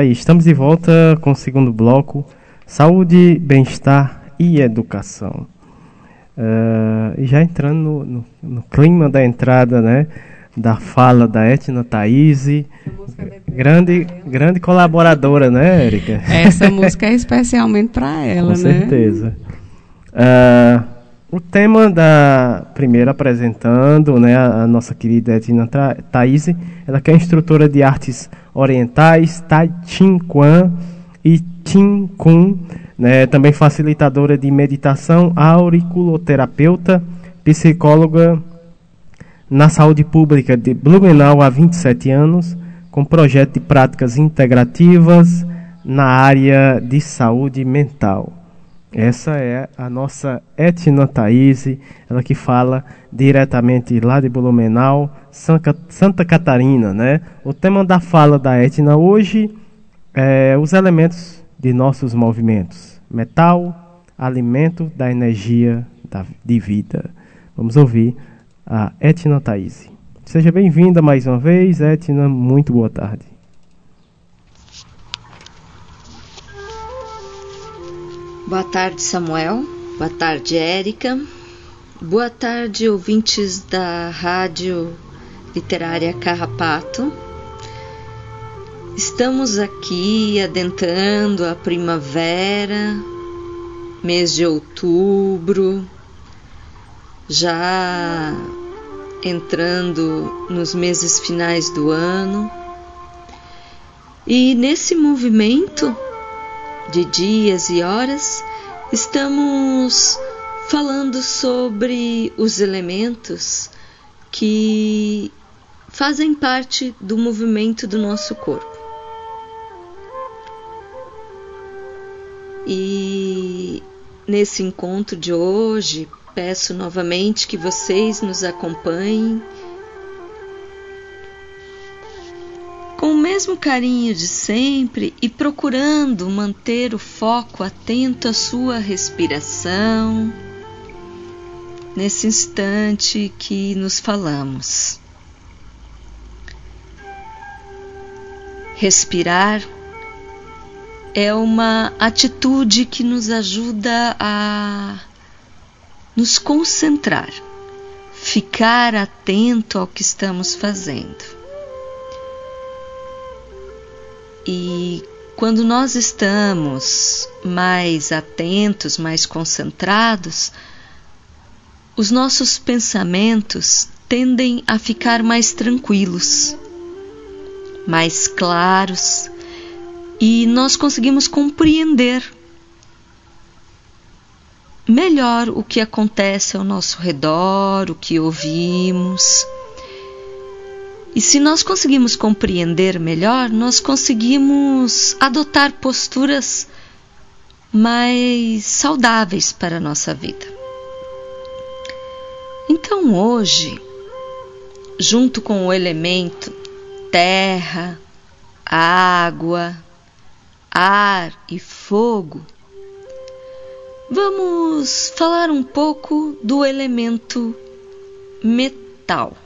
aí, estamos de volta com o segundo bloco: saúde, bem-estar e educação. Uh, e já entrando no, no, no, clima da entrada, né? Da fala da Etna Thaís, grande, grande colaboradora, né, Érica? Essa [laughs] música é especialmente para ela, Com né? certeza. Uh, o tema da primeira apresentando, né, a, a nossa querida Etna Thaís, ela que é instrutora de artes orientais, Tai Chin Quan e Chin Kun, né, também facilitadora de meditação, auriculoterapeuta, psicóloga na saúde pública de Blumenau há 27 anos, com projeto de práticas integrativas na área de saúde mental. Essa é a nossa Etna Thaís, ela que fala diretamente lá de Blumenau, Santa Catarina, né? O tema da fala da Etna hoje é os elementos de nossos movimentos: metal, alimento da energia da, de vida. Vamos ouvir a Etna Thaís. Seja bem-vinda mais uma vez, Etna. Muito boa tarde. Boa tarde, Samuel. Boa tarde, Érica. Boa tarde, ouvintes da Rádio Literária Carrapato. Estamos aqui adentrando a primavera, mês de outubro, já entrando nos meses finais do ano. E nesse movimento de dias e horas, estamos falando sobre os elementos que fazem parte do movimento do nosso corpo. E nesse encontro de hoje, peço novamente que vocês nos acompanhem com o mesmo carinho de sempre e procurando manter o foco atento à sua respiração nesse instante que nos falamos. Respirar é uma atitude que nos ajuda a nos concentrar, ficar atento ao que estamos fazendo. E quando nós estamos mais atentos, mais concentrados, os nossos pensamentos tendem a ficar mais tranquilos, mais claros, e nós conseguimos compreender melhor o que acontece ao nosso redor, o que ouvimos. E se nós conseguimos compreender melhor, nós conseguimos adotar posturas mais saudáveis para a nossa vida. Então hoje, junto com o elemento terra, água, ar e fogo, vamos falar um pouco do elemento metal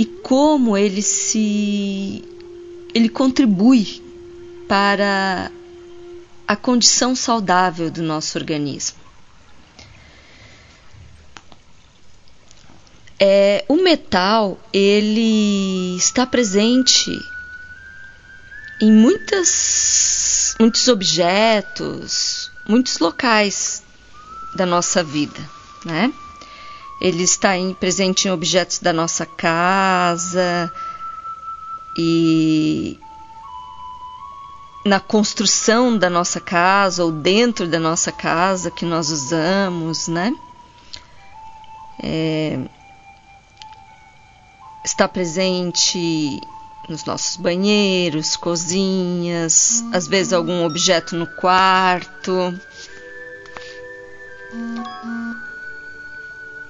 e como ele se ele contribui para a condição saudável do nosso organismo. É, o metal ele está presente em muitas, muitos objetos, muitos locais da nossa vida, né? Ele está em, presente em objetos da nossa casa e na construção da nossa casa ou dentro da nossa casa que nós usamos, né? É, está presente nos nossos banheiros, cozinhas, às vezes algum objeto no quarto.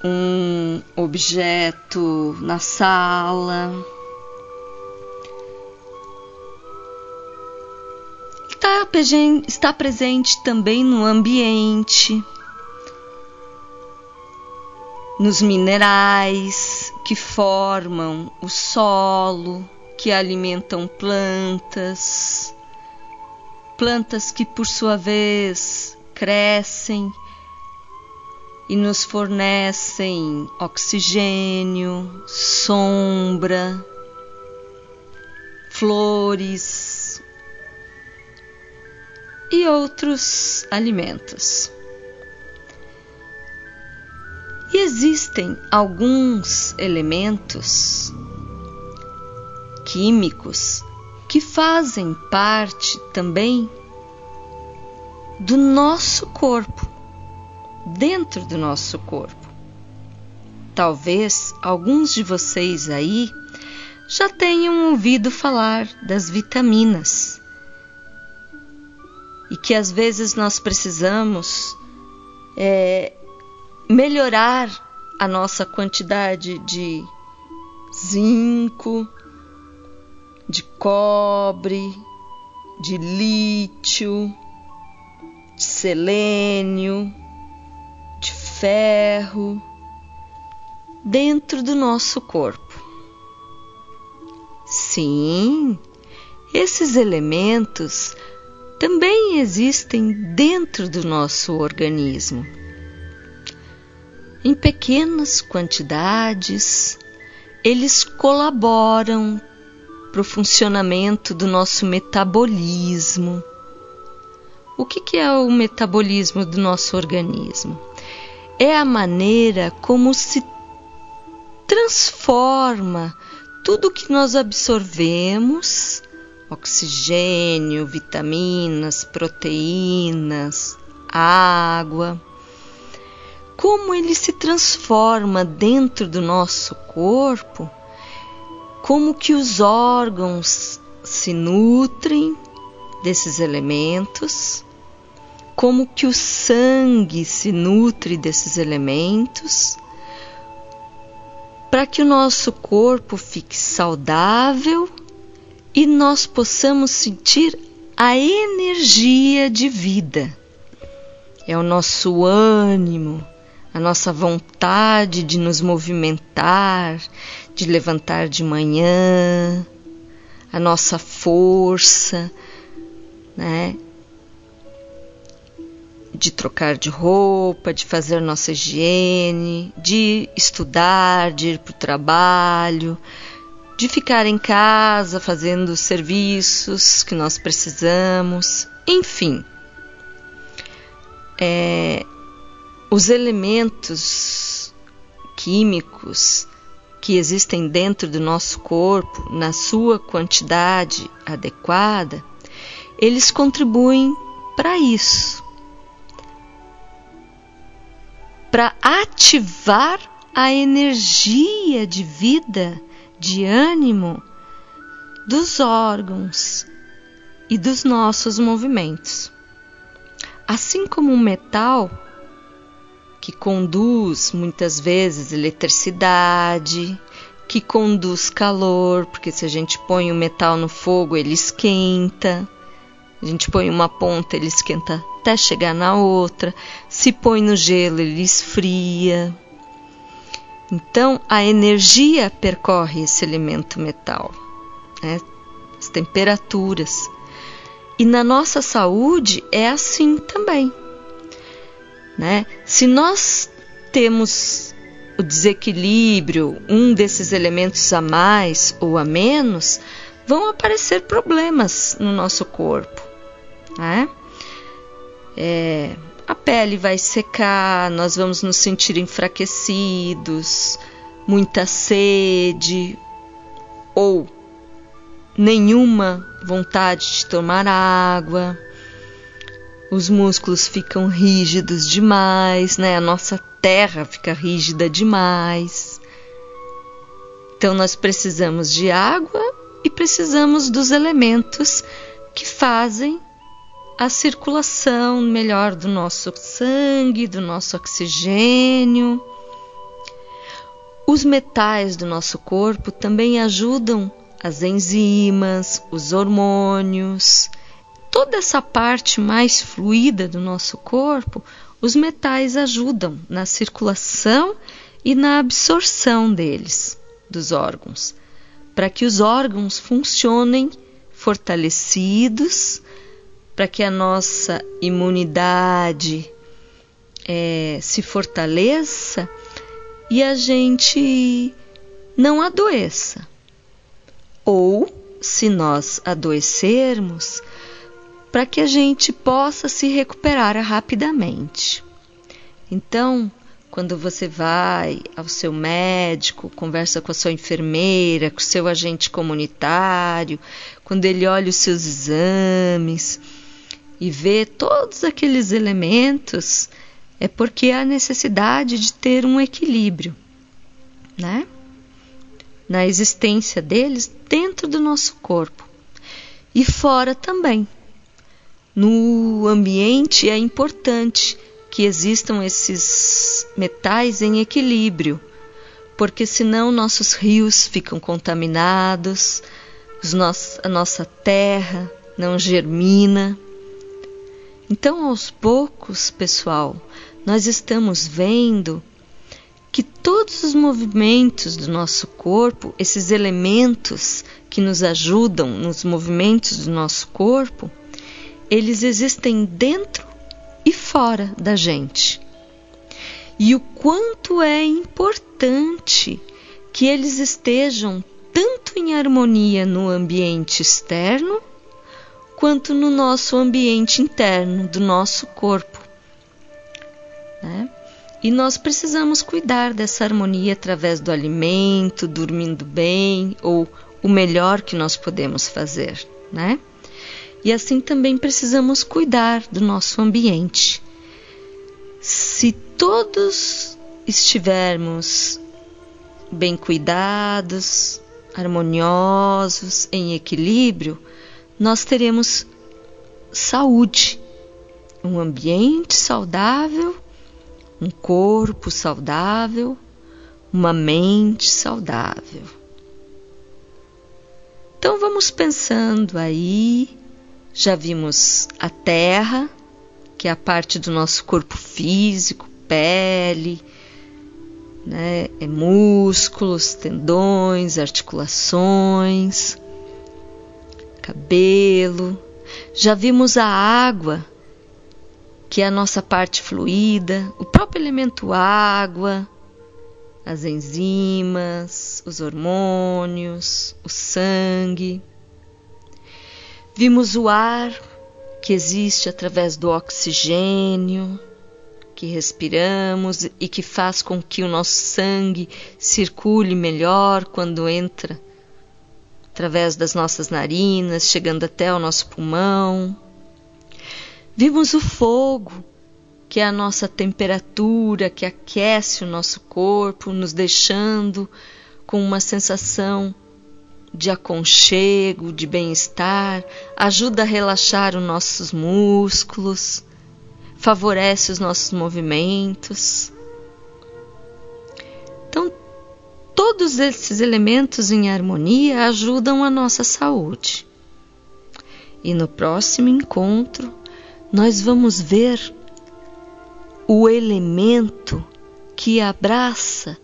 Um objeto na sala. Está, está presente também no ambiente, nos minerais que formam o solo, que alimentam plantas, plantas que por sua vez crescem e nos fornecem oxigênio, sombra, flores e outros alimentos. E existem alguns elementos químicos que fazem parte também do nosso corpo, dentro do nosso corpo. Talvez alguns de vocês aí já tenham ouvido falar das vitaminas e que às vezes nós precisamos é, melhorar a nossa quantidade de zinco, de cobre, de lítio, de selênio, ferro dentro do nosso corpo. Sim, esses elementos também existem dentro do nosso organismo em pequenas quantidades, eles colaboram para o funcionamento do nosso metabolismo. O que, que é o metabolismo do nosso organismo? É a maneira como se transforma tudo que nós absorvemos oxigênio, vitaminas, proteínas, água como ele se transforma dentro do nosso corpo, como que os órgãos se nutrem desses elementos, como que o sangue se nutre desses elementos, para que o nosso corpo fique saudável e nós possamos sentir a energia de vida. É o nosso ânimo, a nossa vontade de nos movimentar, de levantar de manhã, a nossa força, né? De trocar de roupa, de fazer nossa higiene, de estudar, de ir para o trabalho, de ficar em casa fazendo os serviços que nós precisamos, enfim. É, os elementos químicos que existem dentro do nosso corpo, na sua quantidade adequada, eles contribuem para isso. Para ativar a energia de vida, de ânimo dos órgãos e dos nossos movimentos. Assim como o metal que conduz muitas vezes eletricidade, que conduz calor, porque se a gente põe o metal no fogo, ele esquenta. A gente põe uma ponta, ele esquenta até chegar na outra. Se põe no gelo, ele esfria. Então, a energia percorre esse elemento metal, né? as temperaturas. E na nossa saúde é assim também. Né? Se nós temos o desequilíbrio, um desses elementos a mais ou a menos, vão aparecer problemas no nosso corpo. Né? É, a pele vai secar, nós vamos nos sentir enfraquecidos, muita sede ou nenhuma vontade de tomar água os músculos ficam rígidos demais, né? A nossa terra fica rígida demais. Então nós precisamos de água e precisamos dos elementos que fazem a circulação melhor do nosso sangue, do nosso oxigênio. Os metais do nosso corpo também ajudam as enzimas, os hormônios toda essa parte mais fluida do nosso corpo, os metais ajudam na circulação e na absorção deles, dos órgãos. para que os órgãos funcionem fortalecidos, para que a nossa imunidade é, se fortaleça e a gente não adoeça. Ou, se nós adoecermos, para que a gente possa se recuperar rapidamente. Então, quando você vai ao seu médico, conversa com a sua enfermeira, com o seu agente comunitário, quando ele olha os seus exames e vê todos aqueles elementos, é porque há necessidade de ter um equilíbrio, né? Na existência deles dentro do nosso corpo e fora também. No ambiente é importante que existam esses metais em equilíbrio, porque senão nossos rios ficam contaminados, a nossa terra não germina. Então, aos poucos, pessoal, nós estamos vendo que todos os movimentos do nosso corpo, esses elementos que nos ajudam nos movimentos do nosso corpo, eles existem dentro e fora da gente. E o quanto é importante que eles estejam tanto em harmonia no ambiente externo quanto no nosso ambiente interno do nosso corpo. Né? E nós precisamos cuidar dessa harmonia através do alimento, dormindo bem ou o melhor que nós podemos fazer, né? E assim também precisamos cuidar do nosso ambiente. Se todos estivermos bem cuidados, harmoniosos, em equilíbrio, nós teremos saúde, um ambiente saudável, um corpo saudável, uma mente saudável. Então vamos pensando aí. Já vimos a terra, que é a parte do nosso corpo físico, pele, né, é músculos, tendões, articulações, cabelo. Já vimos a água, que é a nossa parte fluida, o próprio elemento água, as enzimas, os hormônios, o sangue. Vimos o ar que existe através do oxigênio que respiramos e que faz com que o nosso sangue circule melhor quando entra através das nossas narinas, chegando até o nosso pulmão. Vimos o fogo, que é a nossa temperatura que aquece o nosso corpo, nos deixando com uma sensação de aconchego, de bem-estar, ajuda a relaxar os nossos músculos, favorece os nossos movimentos. Então, todos esses elementos em harmonia ajudam a nossa saúde. E no próximo encontro, nós vamos ver o elemento que abraça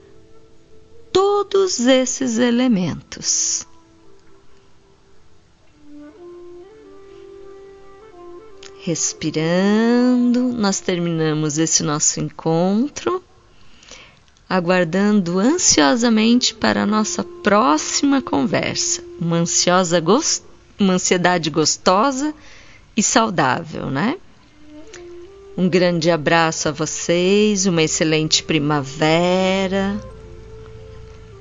todos esses elementos. Respirando, nós terminamos esse nosso encontro, aguardando ansiosamente para a nossa próxima conversa. Uma, ansiosa uma ansiedade gostosa e saudável, né? Um grande abraço a vocês, uma excelente primavera.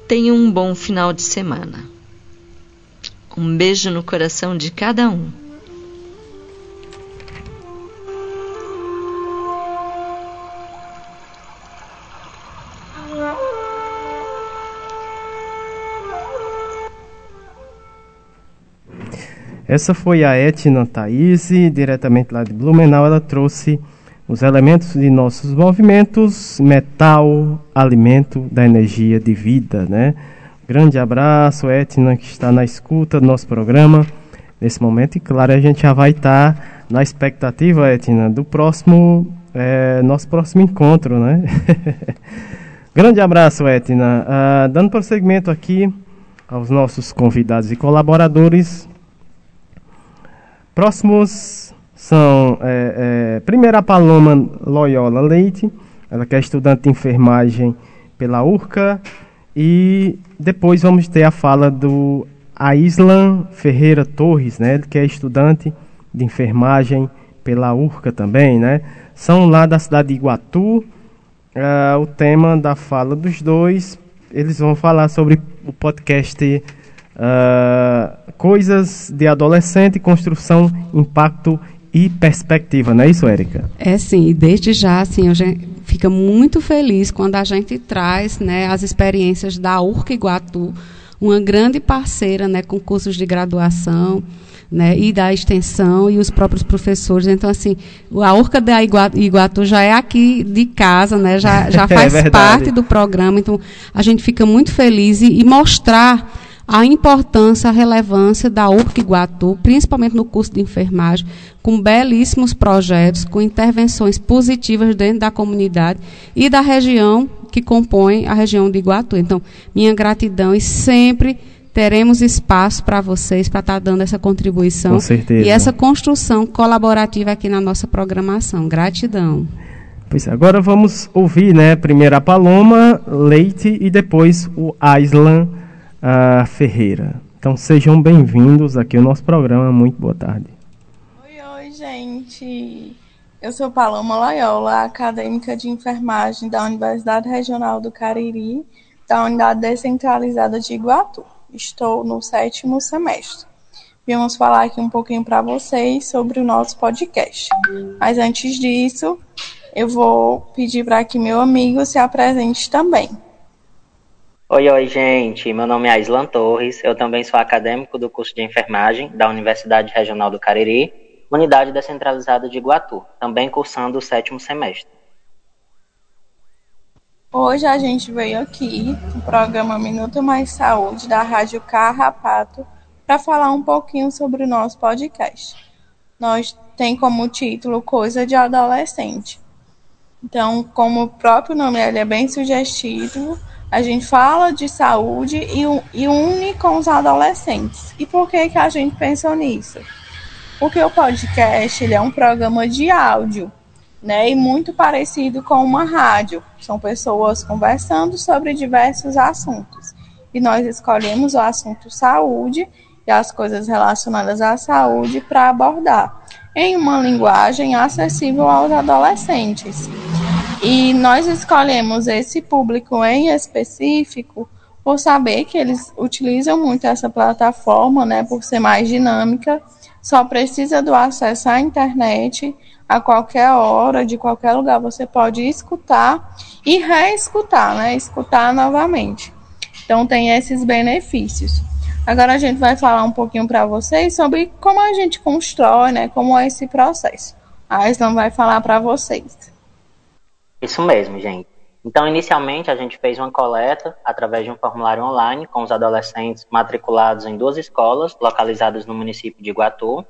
Tenham um bom final de semana. Um beijo no coração de cada um. Essa foi a Etna Thaís, diretamente lá de Blumenau. Ela trouxe os elementos de nossos movimentos, metal, alimento da energia de vida, né? Grande abraço, Etna, que está na escuta do nosso programa nesse momento. E claro, a gente já vai estar na expectativa, Etna, do próximo, é, nosso próximo encontro, né? [laughs] Grande abraço, Etna. Uh, dando prosseguimento aqui aos nossos convidados e colaboradores. Próximos são, é, é, primeiro a Paloma Loyola Leite, ela que é estudante de enfermagem pela URCA, e depois vamos ter a fala do Aislan Ferreira Torres, né, que é estudante de enfermagem pela URCA também, né? São lá da cidade de Iguatu. Uh, o tema da fala dos dois, eles vão falar sobre o podcast uh, Coisas de Adolescente, Construção, Impacto e Perspectiva, não é isso, Érica? É sim, e desde já, assim, a gente fica muito feliz quando a gente traz né, as experiências da URCA Iguatu, uma grande parceira né, com cursos de graduação, né, e da extensão e os próprios professores. Então, assim, a Urca da Iguatu já é aqui de casa, né, já, já [laughs] é faz é parte do programa. Então, a gente fica muito feliz e, e mostrar a importância, a relevância da URC Iguatu, principalmente no curso de enfermagem, com belíssimos projetos, com intervenções positivas dentro da comunidade e da região que compõe a região de Iguatu. Então, minha gratidão e sempre teremos espaço para vocês para estar tá dando essa contribuição Com certeza. e essa construção colaborativa aqui na nossa programação. Gratidão. Pois agora vamos ouvir, né, primeiro a Paloma Leite e depois o Aislan uh, Ferreira. Então sejam bem-vindos aqui ao nosso programa. Muito boa tarde. Oi, oi, gente. Eu sou Paloma Loyola, acadêmica de enfermagem da Universidade Regional do Cariri, da Unidade Descentralizada de Iguatu estou no sétimo semestre. Vamos falar aqui um pouquinho para vocês sobre o nosso podcast. Mas antes disso, eu vou pedir para que meu amigo se apresente também. Oi, oi, gente. Meu nome é Aislan Torres. Eu também sou acadêmico do curso de enfermagem da Universidade Regional do Cariri, unidade descentralizada de Iguatu, também cursando o sétimo semestre. Hoje a gente veio aqui no programa Minuto Mais Saúde da Rádio Carrapato para falar um pouquinho sobre o nosso podcast. Nós tem como título Coisa de Adolescente. Então, como o próprio nome ele é bem sugestivo, a gente fala de saúde e, e une com os adolescentes. E por que, que a gente pensou nisso? Porque o podcast ele é um programa de áudio né? E muito parecido com uma rádio. São pessoas conversando sobre diversos assuntos. E nós escolhemos o assunto saúde e as coisas relacionadas à saúde para abordar em uma linguagem acessível aos adolescentes. E nós escolhemos esse público em específico por saber que eles utilizam muito essa plataforma, né, por ser mais dinâmica, só precisa do acesso à internet a qualquer hora, de qualquer lugar, você pode escutar e reescutar, né? Escutar novamente. Então tem esses benefícios. Agora a gente vai falar um pouquinho para vocês sobre como a gente constrói, né? Como é esse processo. A Aislan vai falar para vocês. Isso mesmo, gente. Então, inicialmente, a gente fez uma coleta através de um formulário online com os adolescentes matriculados em duas escolas localizadas no município de Iguatu,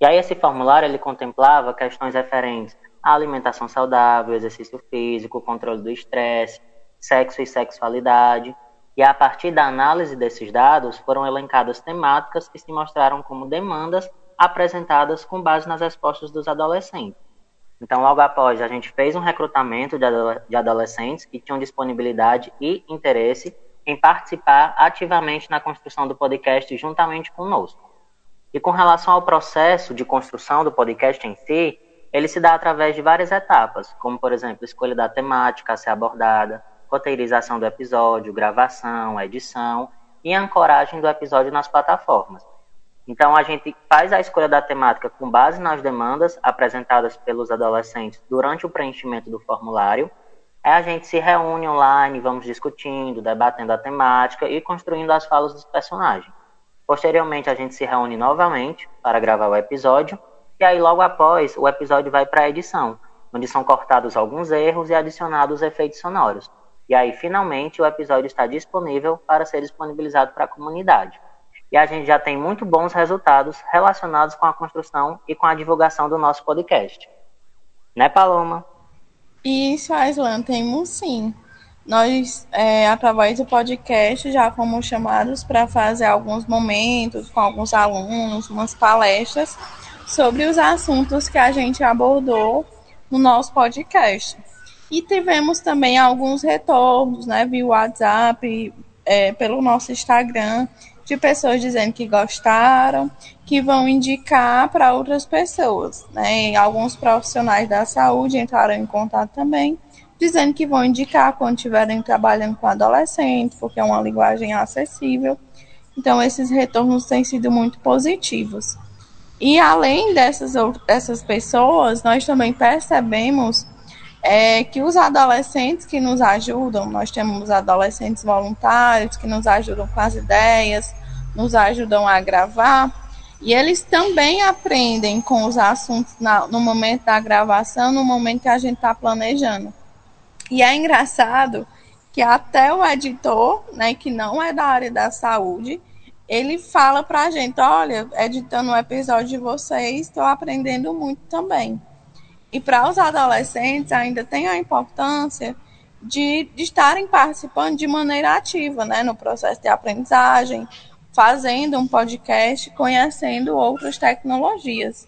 e aí esse formulário ele contemplava questões referentes à alimentação saudável, exercício físico, controle do estresse, sexo e sexualidade. E a partir da análise desses dados foram elencadas temáticas que se mostraram como demandas apresentadas com base nas respostas dos adolescentes. Então, logo após, a gente fez um recrutamento de adolescentes que tinham disponibilidade e interesse em participar ativamente na construção do podcast juntamente conosco. E com relação ao processo de construção do podcast em si, ele se dá através de várias etapas, como, por exemplo, escolha da temática a ser abordada, roteirização do episódio, gravação, edição e ancoragem do episódio nas plataformas. Então, a gente faz a escolha da temática com base nas demandas apresentadas pelos adolescentes durante o preenchimento do formulário. Aí a gente se reúne online, vamos discutindo, debatendo a temática e construindo as falas dos personagens. Posteriormente, a gente se reúne novamente para gravar o episódio, e aí logo após, o episódio vai para a edição, onde são cortados alguns erros e adicionados efeitos sonoros. E aí, finalmente, o episódio está disponível para ser disponibilizado para a comunidade. E a gente já tem muito bons resultados relacionados com a construção e com a divulgação do nosso podcast. Né, Paloma? Isso, Aislan, temos sim. nós, é, através do podcast, já fomos chamados para fazer alguns momentos com alguns alunos, umas palestras sobre os assuntos que a gente abordou no nosso podcast. E tivemos também alguns retornos, né, via WhatsApp, é, pelo nosso Instagram, de pessoas dizendo que gostaram, que vão indicar para outras pessoas. Né? E alguns profissionais da saúde entraram em contato também dizendo que vão indicar quando estiverem trabalhando com adolescentes, porque é uma linguagem acessível. Então, esses retornos têm sido muito positivos. E além dessas, dessas pessoas, nós também percebemos é, que os adolescentes que nos ajudam, nós temos adolescentes voluntários que nos ajudam com as ideias, nos ajudam a gravar, e eles também aprendem com os assuntos na, no momento da gravação, no momento que a gente está planejando. E é engraçado que até o editor, né, que não é da área da saúde, ele fala para a gente, olha, editando o episódio de vocês, estou aprendendo muito também. E para os adolescentes ainda tem a importância de, de estarem participando de maneira ativa, né, no processo de aprendizagem, fazendo um podcast, conhecendo outras tecnologias.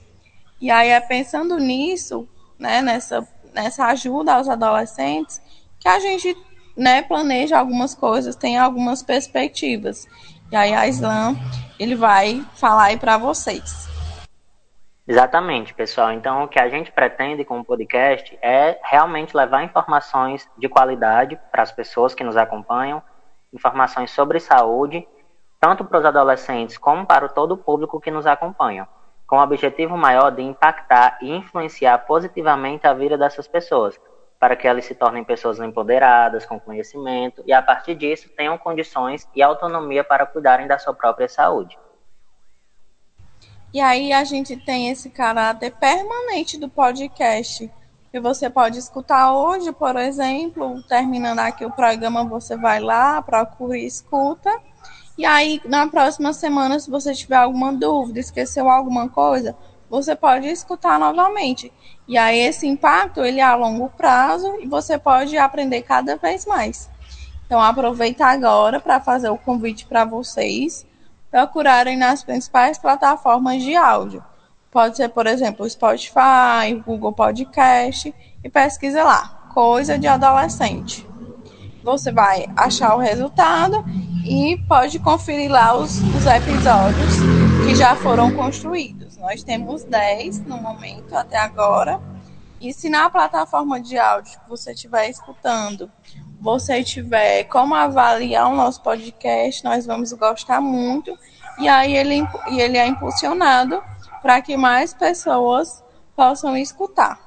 E aí é pensando nisso, né, nessa nessa ajuda aos adolescentes, que a gente né, planeja algumas coisas, tem algumas perspectivas. E aí a Islam, ele vai falar aí para vocês. Exatamente, pessoal. Então, o que a gente pretende com o podcast é realmente levar informações de qualidade para as pessoas que nos acompanham, informações sobre saúde, tanto para os adolescentes como para todo o público que nos acompanha com o objetivo maior de impactar e influenciar positivamente a vida dessas pessoas, para que elas se tornem pessoas empoderadas, com conhecimento e, a partir disso, tenham condições e autonomia para cuidarem da sua própria saúde. E aí a gente tem esse caráter permanente do podcast. Que você pode escutar hoje, por exemplo, terminando aqui o programa, você vai lá, procura e escuta. E aí, na próxima semana, se você tiver alguma dúvida, esqueceu alguma coisa, você pode escutar novamente. E aí, esse impacto, ele é a longo prazo e você pode aprender cada vez mais. Então, aproveita agora para fazer o convite para vocês procurarem nas principais plataformas de áudio. Pode ser, por exemplo, Spotify, Google Podcast e pesquisa lá, coisa de adolescente. Você vai achar o resultado e pode conferir lá os, os episódios que já foram construídos. Nós temos 10 no momento até agora. E se na plataforma de áudio que você estiver escutando, você tiver como avaliar o nosso podcast, nós vamos gostar muito. E aí ele, ele é impulsionado para que mais pessoas possam escutar.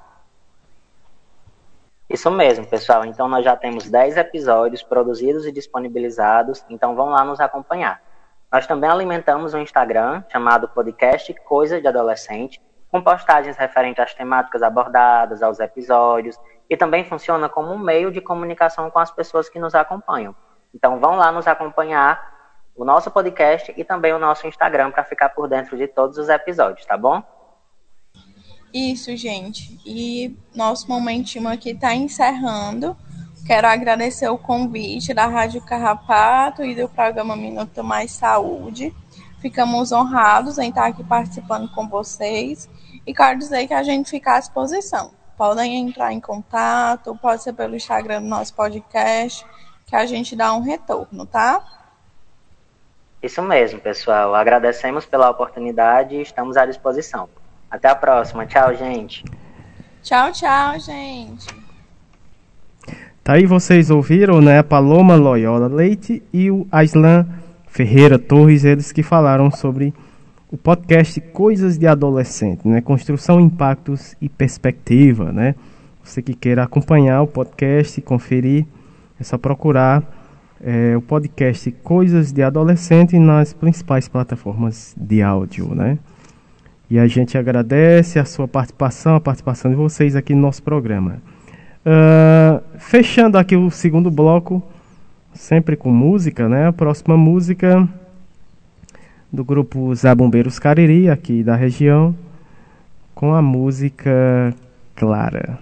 Isso mesmo, pessoal. Então nós já temos 10 episódios produzidos e disponibilizados, então vão lá nos acompanhar. Nós também alimentamos um Instagram chamado Podcast Coisa de Adolescente, com postagens referentes às temáticas abordadas, aos episódios, e também funciona como um meio de comunicação com as pessoas que nos acompanham. Então vão lá nos acompanhar o nosso podcast e também o nosso Instagram para ficar por dentro de todos os episódios, tá bom? Isso, gente. E nosso momentinho aqui está encerrando. Quero agradecer o convite da Rádio Carrapato e do programa Minuto Mais Saúde. Ficamos honrados em estar aqui participando com vocês. E quero dizer que a gente fica à disposição. Podem entrar em contato, pode ser pelo Instagram do nosso podcast, que a gente dá um retorno, tá? Isso mesmo, pessoal. Agradecemos pela oportunidade e estamos à disposição. Até a próxima. Tchau, gente. Tchau, tchau, gente. Tá aí vocês ouviram, né? A Paloma Loyola Leite e o Aislan Ferreira Torres, eles que falaram sobre o podcast Coisas de Adolescente, né? Construção, impactos e perspectiva, né? Você que queira acompanhar o podcast conferir, é só procurar é, o podcast Coisas de Adolescente nas principais plataformas de áudio, né? E a gente agradece a sua participação, a participação de vocês aqui no nosso programa. Uh, fechando aqui o segundo bloco, sempre com música, né? A próxima música do grupo Zé Bombeiros Cariri, aqui da região, com a música Clara.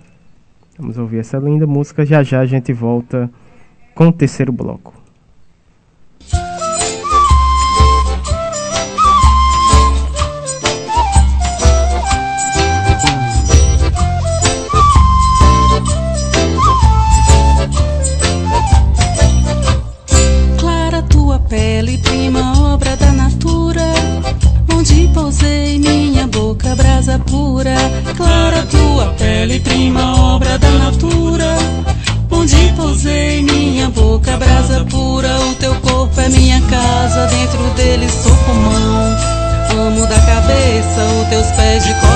Vamos ouvir essa linda música, já já a gente volta com o terceiro bloco. Teus pés de coração.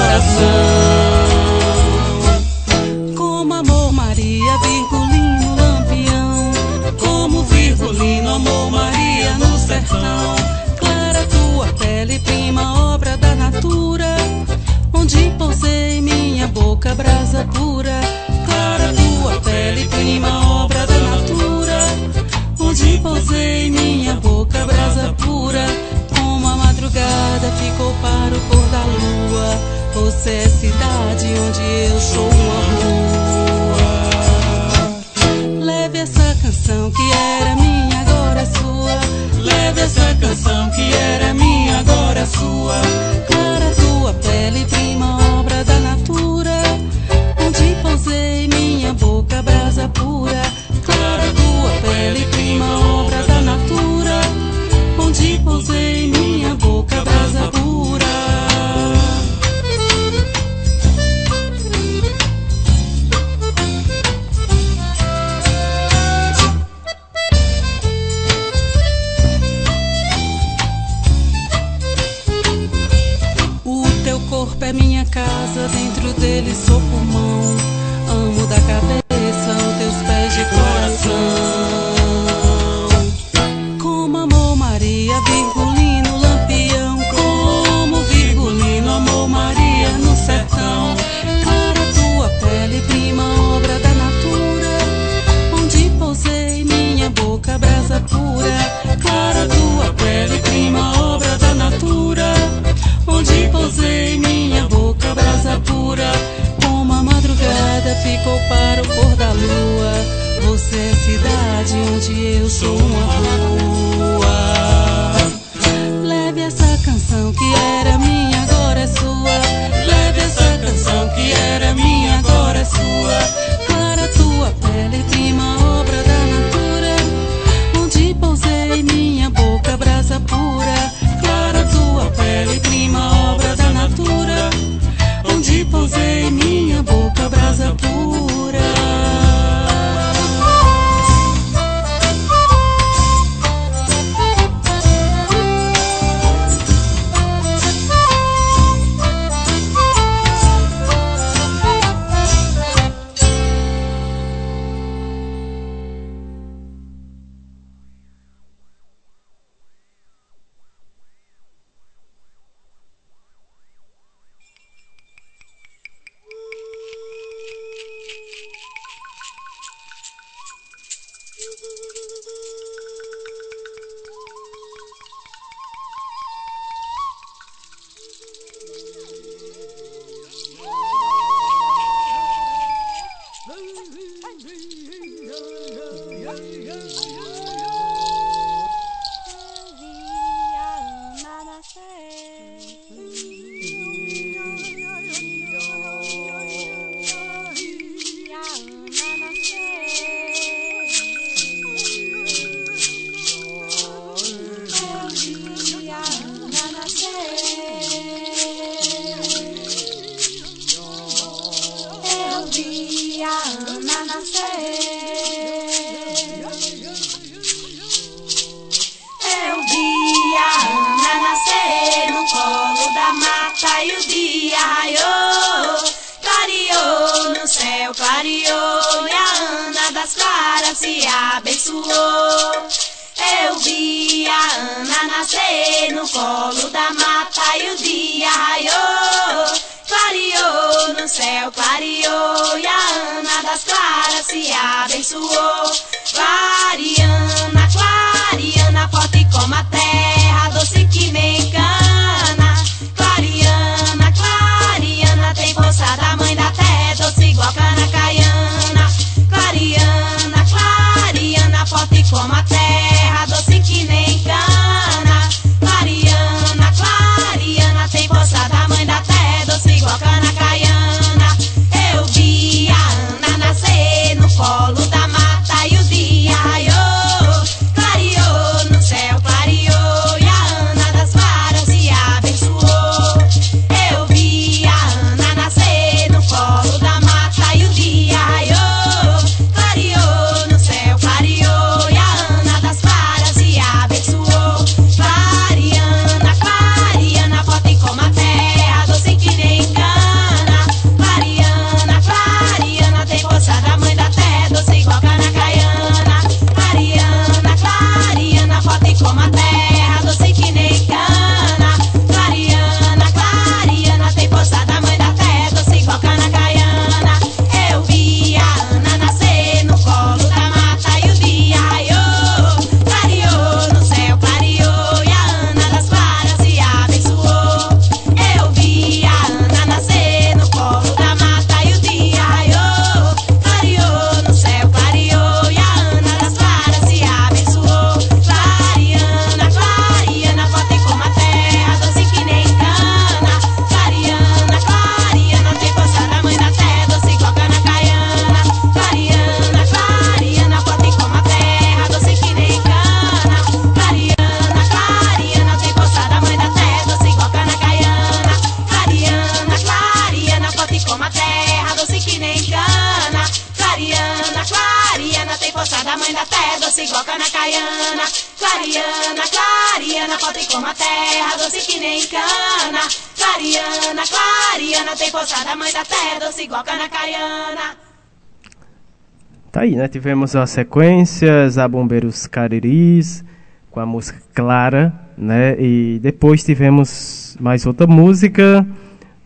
Tivemos as sequências, a Bombeiros Cariris, com a música Clara, né? E depois tivemos mais outra música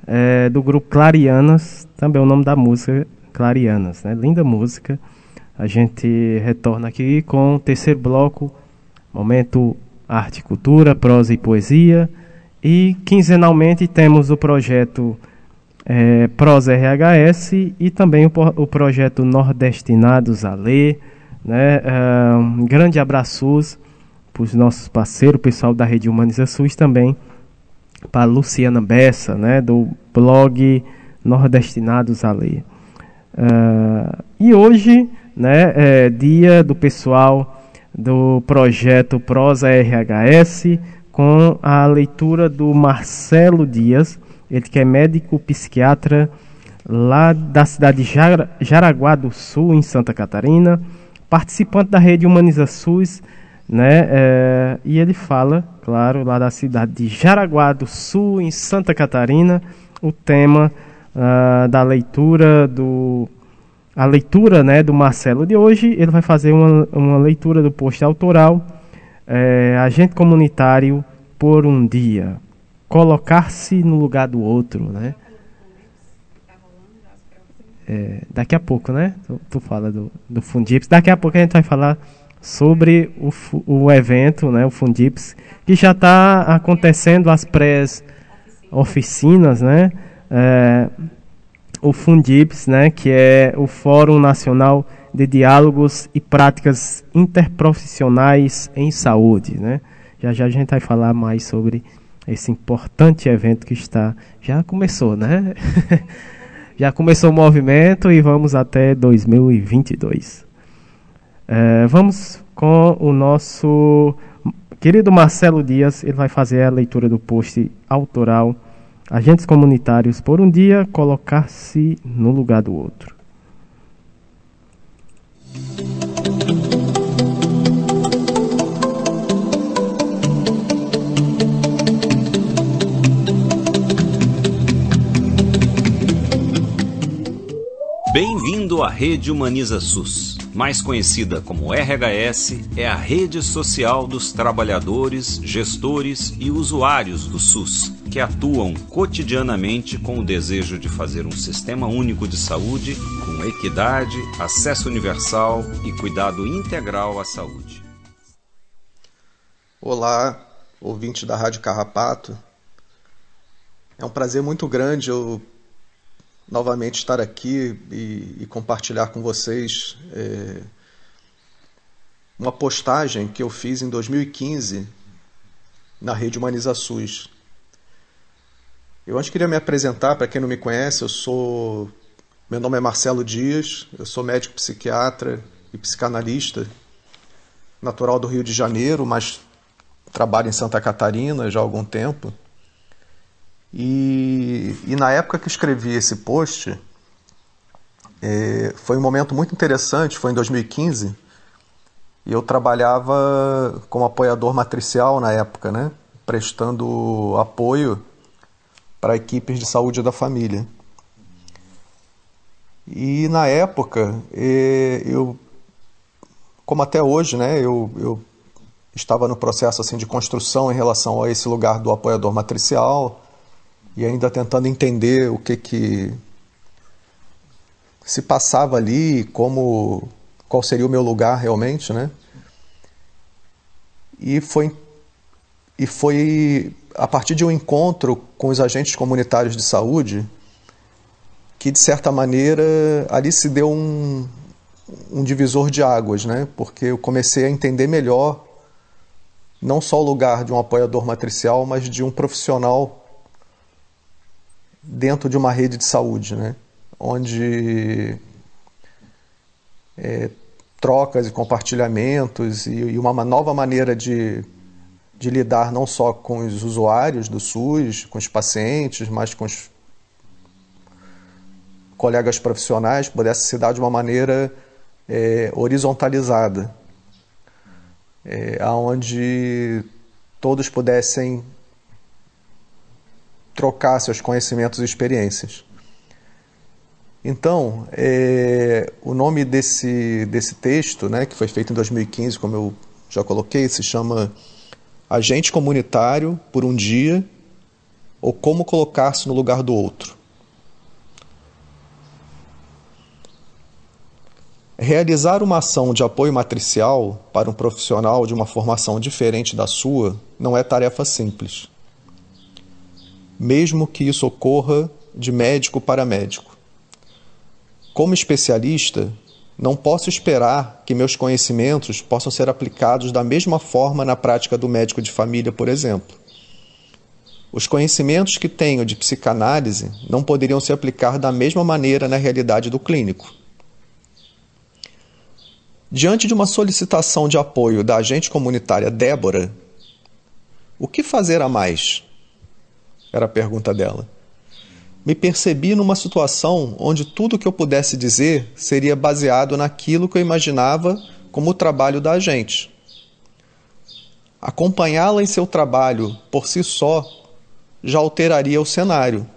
é, do grupo Clarianas, também é o nome da música Clarianas, né? Linda música. A gente retorna aqui com o terceiro bloco, momento arte cultura, prosa e poesia. E quinzenalmente temos o projeto é, Prosa RHS e também o, o projeto Nordestinados a Ler. Né? É, um grande abraços para os nossos parceiros, o pessoal da Rede Humaniza SUS também, para Luciana Bessa, né, do blog Nordestinados a Ler. Uh, e hoje, né, é dia do pessoal do projeto Prosa RHS, com a leitura do Marcelo Dias, ele que é médico psiquiatra lá da cidade de Jaraguá do Sul, em Santa Catarina, participante da rede Humaniza SUS, né? É, e ele fala, claro, lá da cidade de Jaraguá do Sul, em Santa Catarina, o tema uh, da leitura do a leitura, né, do Marcelo de hoje. Ele vai fazer uma, uma leitura do post autoral, é, agente comunitário por um dia colocar-se no lugar do outro, né? É, daqui a pouco, né? Tu, tu fala do, do Fundips. Daqui a pouco a gente vai falar sobre o, o evento, né? O Fundips, que já está acontecendo as pré-oficinas, né? É, o Fundips, né? Que é o Fórum Nacional de Diálogos e Práticas Interprofissionais em Saúde, né? Já já a gente vai falar mais sobre esse importante evento que está já começou, né? [laughs] já começou o movimento e vamos até 2022. É, vamos com o nosso querido Marcelo Dias, ele vai fazer a leitura do post autoral Agentes Comunitários por um Dia, colocar-se no lugar do outro. Bem-vindo à Rede Humaniza SUS. Mais conhecida como RHS, é a rede social dos trabalhadores, gestores e usuários do SUS, que atuam cotidianamente com o desejo de fazer um sistema único de saúde com equidade, acesso universal e cuidado integral à saúde. Olá, ouvinte da Rádio Carrapato. É um prazer muito grande eu novamente estar aqui e, e compartilhar com vocês é, uma postagem que eu fiz em 2015 na rede Humaniza SUS. Eu antes queria me apresentar, para quem não me conhece, eu sou. Meu nome é Marcelo Dias, eu sou médico psiquiatra e psicanalista, natural do Rio de Janeiro, mas trabalho em Santa Catarina já há algum tempo. E, e na época que escrevi esse post, é, foi um momento muito interessante, foi em 2015, e eu trabalhava como apoiador matricial na época, né? prestando apoio para equipes de saúde da família. E na época, é, eu, como até hoje, né, eu, eu estava no processo assim de construção em relação a esse lugar do apoiador matricial, e ainda tentando entender o que que se passava ali, como qual seria o meu lugar realmente, né? E foi e foi a partir de um encontro com os agentes comunitários de saúde que de certa maneira ali se deu um, um divisor de águas, né? Porque eu comecei a entender melhor não só o lugar de um apoiador matricial, mas de um profissional dentro de uma rede de saúde, né? onde é, trocas e compartilhamentos e, e, uma nova maneira de, de lidar não só com os usuários do SUS, com os pacientes, mas com os colegas profissionais pudesse se dar de uma maneira é, horizontalizada, é, onde todos pudessem trocar seus conhecimentos e experiências. Então, é, o nome desse, desse texto, né, que foi feito em 2015, como eu já coloquei, se chama Agente Comunitário por um Dia ou Como Colocar-se no Lugar do Outro. Realizar uma ação de apoio matricial para um profissional de uma formação diferente da sua não é tarefa simples. Mesmo que isso ocorra de médico para médico. Como especialista, não posso esperar que meus conhecimentos possam ser aplicados da mesma forma na prática do médico de família, por exemplo. Os conhecimentos que tenho de psicanálise não poderiam se aplicar da mesma maneira na realidade do clínico. Diante de uma solicitação de apoio da agente comunitária Débora, o que fazer a mais? Era a pergunta dela. Me percebi numa situação onde tudo que eu pudesse dizer seria baseado naquilo que eu imaginava como o trabalho da agente. Acompanhá-la em seu trabalho por si só já alteraria o cenário.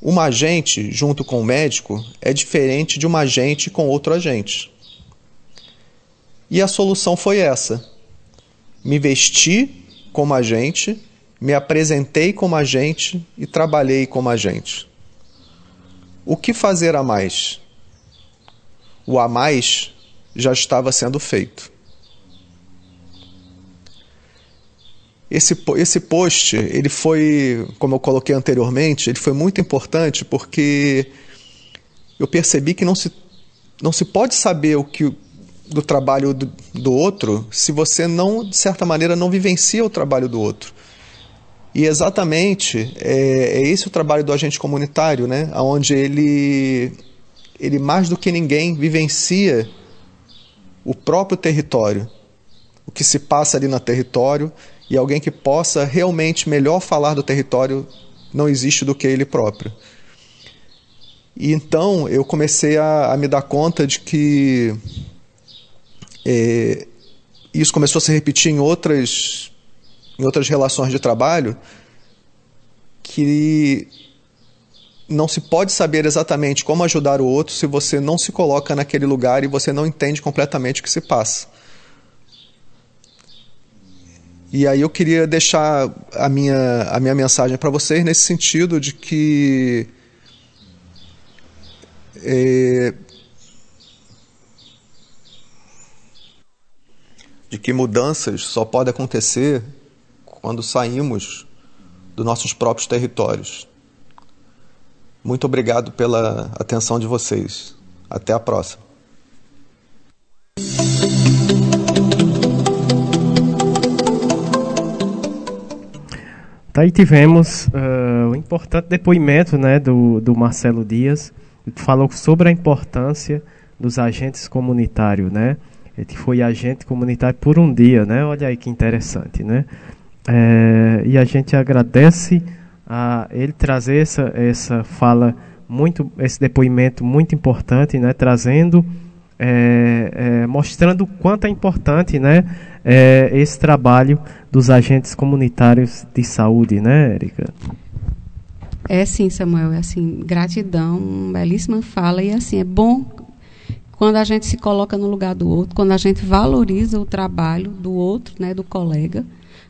Uma agente junto com o médico é diferente de uma agente com outro agente. E a solução foi essa: me vesti como agente, me apresentei como agente e trabalhei como agente. O que fazer a mais? O a mais já estava sendo feito. Esse, esse post, ele foi, como eu coloquei anteriormente, ele foi muito importante porque eu percebi que não se, não se pode saber o que, do trabalho do, do outro se você não, de certa maneira, não vivencia o trabalho do outro. E exatamente é, é, esse o trabalho do agente comunitário, né? onde ele, ele mais do que ninguém vivencia o próprio território, o que se passa ali no território, e alguém que possa realmente melhor falar do território não existe do que ele próprio. E então eu comecei a, a me dar conta de que é, isso começou a se repetir em outras, em outras relações de trabalho, que não se pode saber exatamente como ajudar o outro se você não se coloca naquele lugar e você não entende completamente o que se passa. E aí eu queria deixar a minha, a minha mensagem para vocês nesse sentido de que é, de que mudanças só podem acontecer quando saímos dos nossos próprios territórios. Muito obrigado pela atenção de vocês. Até a próxima. Tá, aí tivemos uh, importante depoimento né, do, do Marcelo Dias. Ele falou sobre a importância dos agentes comunitários, né? Ele foi agente comunitário por um dia, né? Olha aí que interessante, né? É, e a gente agradece a ele trazer essa, essa fala muito, esse depoimento muito importante, né? Trazendo, é, é, mostrando o quanto é importante, né? É, esse trabalho dos agentes comunitários de saúde, né, Erika? É sim, Samuel, é assim, gratidão, belíssima fala e assim, é bom quando a gente se coloca no lugar do outro, quando a gente valoriza o trabalho do outro, né, do colega,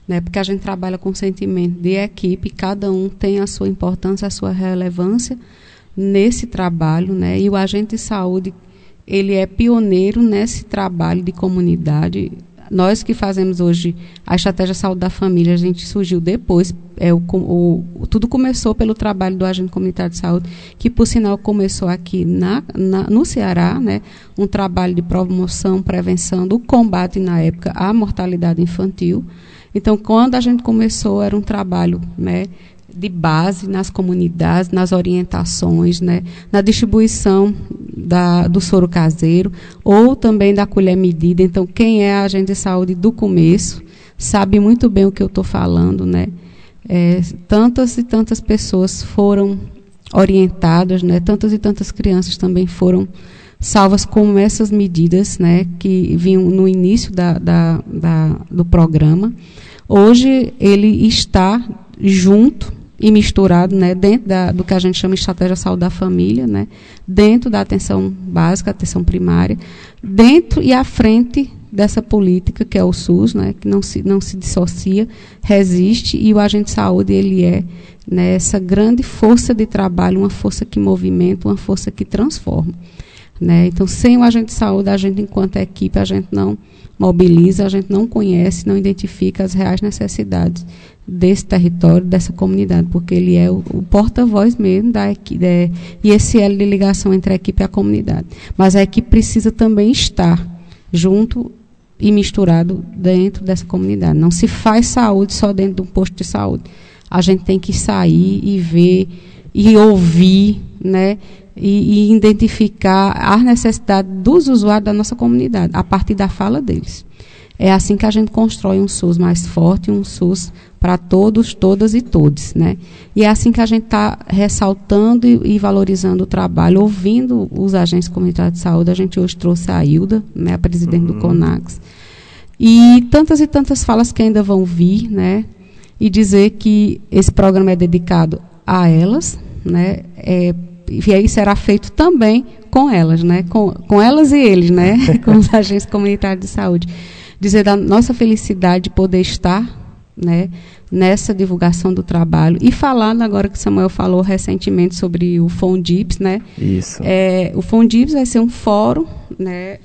né, porque a gente trabalha com sentimento de equipe, cada um tem a sua importância, a sua relevância nesse trabalho, né, e o agente de saúde ele é pioneiro nesse trabalho de comunidade nós que fazemos hoje a estratégia saúde da família, a gente surgiu depois. É, o, o, tudo começou pelo trabalho do agente comunitário de saúde, que por sinal começou aqui na, na, no Ceará, né, um trabalho de promoção, prevenção do combate na época à mortalidade infantil. Então, quando a gente começou, era um trabalho né, de base nas comunidades, nas orientações, né, na distribuição da, do soro caseiro ou também da colher medida. Então, quem é agente de saúde do começo sabe muito bem o que eu estou falando, né? É, tantas e tantas pessoas foram orientadas, né? Tantas e tantas crianças também foram salvas como essas medidas né, que vinham no início da, da, da, do programa. Hoje ele está junto e misturado né, dentro da, do que a gente chama de estratégia saúde da família, né, dentro da atenção básica, atenção primária, dentro e à frente dessa política que é o SUS, né, que não se, não se dissocia, resiste, e o agente de saúde ele é né, essa grande força de trabalho, uma força que movimenta, uma força que transforma. Né? Então, sem o agente de saúde, a gente, enquanto equipe, a gente não mobiliza, a gente não conhece, não identifica as reais necessidades desse território, dessa comunidade, porque ele é o, o porta-voz mesmo da equipe, e esse elo de ligação entre a equipe e a comunidade. Mas a equipe precisa também estar junto e misturado dentro dessa comunidade. Não se faz saúde só dentro de um posto de saúde. A gente tem que sair e ver e ouvir, né? E, e identificar as necessidades dos usuários da nossa comunidade, a partir da fala deles. É assim que a gente constrói um SUS mais forte, um SUS para todos, todas e todos, né? E é assim que a gente está ressaltando e, e, valorizando o trabalho, ouvindo os agentes comunitários de saúde. A gente hoje trouxe a Hilda, né, a presidente uhum. do CONAX, e tantas e tantas falas que ainda vão vir, né? E dizer que esse programa é dedicado a elas, né? É, e aí será feito também com elas, né? Com, com elas e eles, né? [laughs] [laughs] com os agentes comunitários de saúde. Dizer da nossa felicidade de poder estar né, nessa divulgação do trabalho. E falando agora que Samuel falou recentemente sobre o Fondips, né? Isso. É, o Fondips vai ser um fórum, né?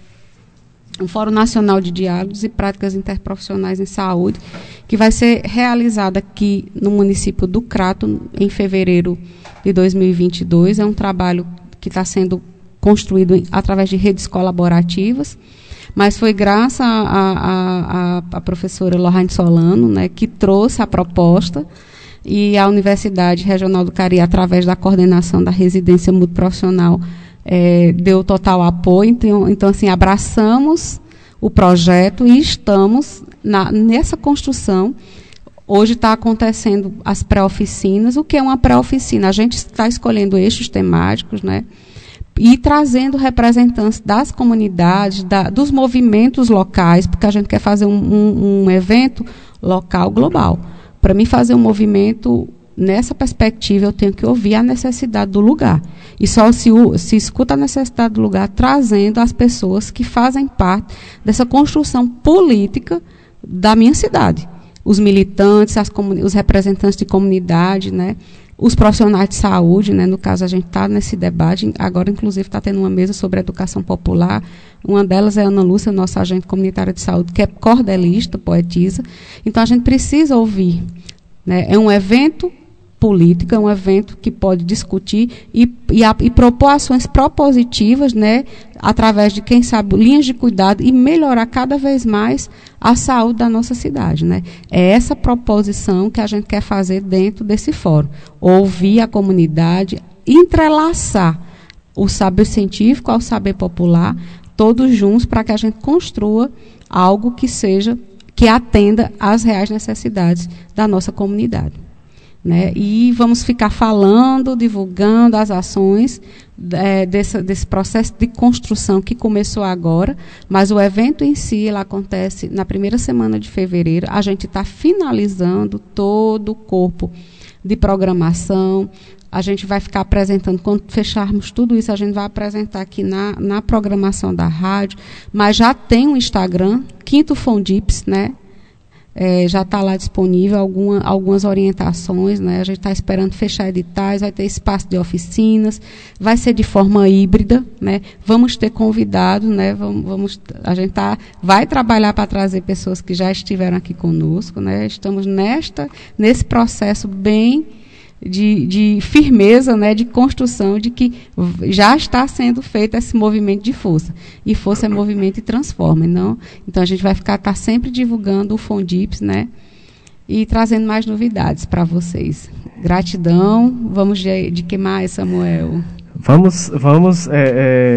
Um Fórum Nacional de Diálogos e Práticas Interprofissionais em Saúde, que vai ser realizado aqui no município do Crato em fevereiro de 2022. É um trabalho que está sendo construído através de redes colaborativas mas foi graças à professora Lohane Solano, né, que trouxe a proposta e a Universidade Regional do Cari, através da coordenação da residência multiprofissional, é, deu total apoio. Então, então, assim, abraçamos o projeto e estamos na, nessa construção. Hoje está acontecendo as pré-oficinas. O que é uma pré-oficina? A gente está escolhendo eixos temáticos, né? e trazendo representantes das comunidades, da, dos movimentos locais, porque a gente quer fazer um, um, um evento local global. Para mim fazer um movimento nessa perspectiva, eu tenho que ouvir a necessidade do lugar. E só se, se escuta a necessidade do lugar trazendo as pessoas que fazem parte dessa construção política da minha cidade. Os militantes, os representantes de comunidade, né? os profissionais de saúde, né, no caso a gente está nesse debate, agora inclusive está tendo uma mesa sobre educação popular, uma delas é a Ana Lúcia, nossa agente comunitária de saúde, que é cordelista, poetisa, então a gente precisa ouvir. Né, é um evento político, é um evento que pode discutir e, e, a, e propor ações propositivas, né, através de, quem sabe, linhas de cuidado e melhorar cada vez mais a saúde da nossa cidade. Né? É essa proposição que a gente quer fazer dentro desse fórum. Ouvir a comunidade, entrelaçar o saber científico ao saber popular, todos juntos, para que a gente construa algo que seja, que atenda às reais necessidades da nossa comunidade. Né? E vamos ficar falando, divulgando as ações é, desse, desse, processo de construção que começou agora, mas o evento em si acontece na primeira semana de fevereiro. A gente está finalizando todo o corpo de programação. A gente vai ficar apresentando, quando fecharmos tudo isso, a gente vai apresentar aqui na, na programação da rádio, mas já tem um Instagram, Quinto Fondips, né? É, já está lá disponível alguma, algumas orientações, né? A gente está esperando fechar editais, vai ter espaço de oficinas, vai ser de forma híbrida, né? Vamos ter convidados, né? Vamos, vamos a gente tá, vai trabalhar para trazer pessoas que já estiveram aqui conosco, né? Estamos nesta nesse processo bem de, de, firmeza, né, de construção de que já está sendo feito esse movimento de força. E força é movimento e transforma. Não? Então a gente vai ficar tá sempre divulgando o Fondips, né? E trazendo mais novidades para vocês. Gratidão. Vamos de, de que mais, Samuel? Vamos, vamos é,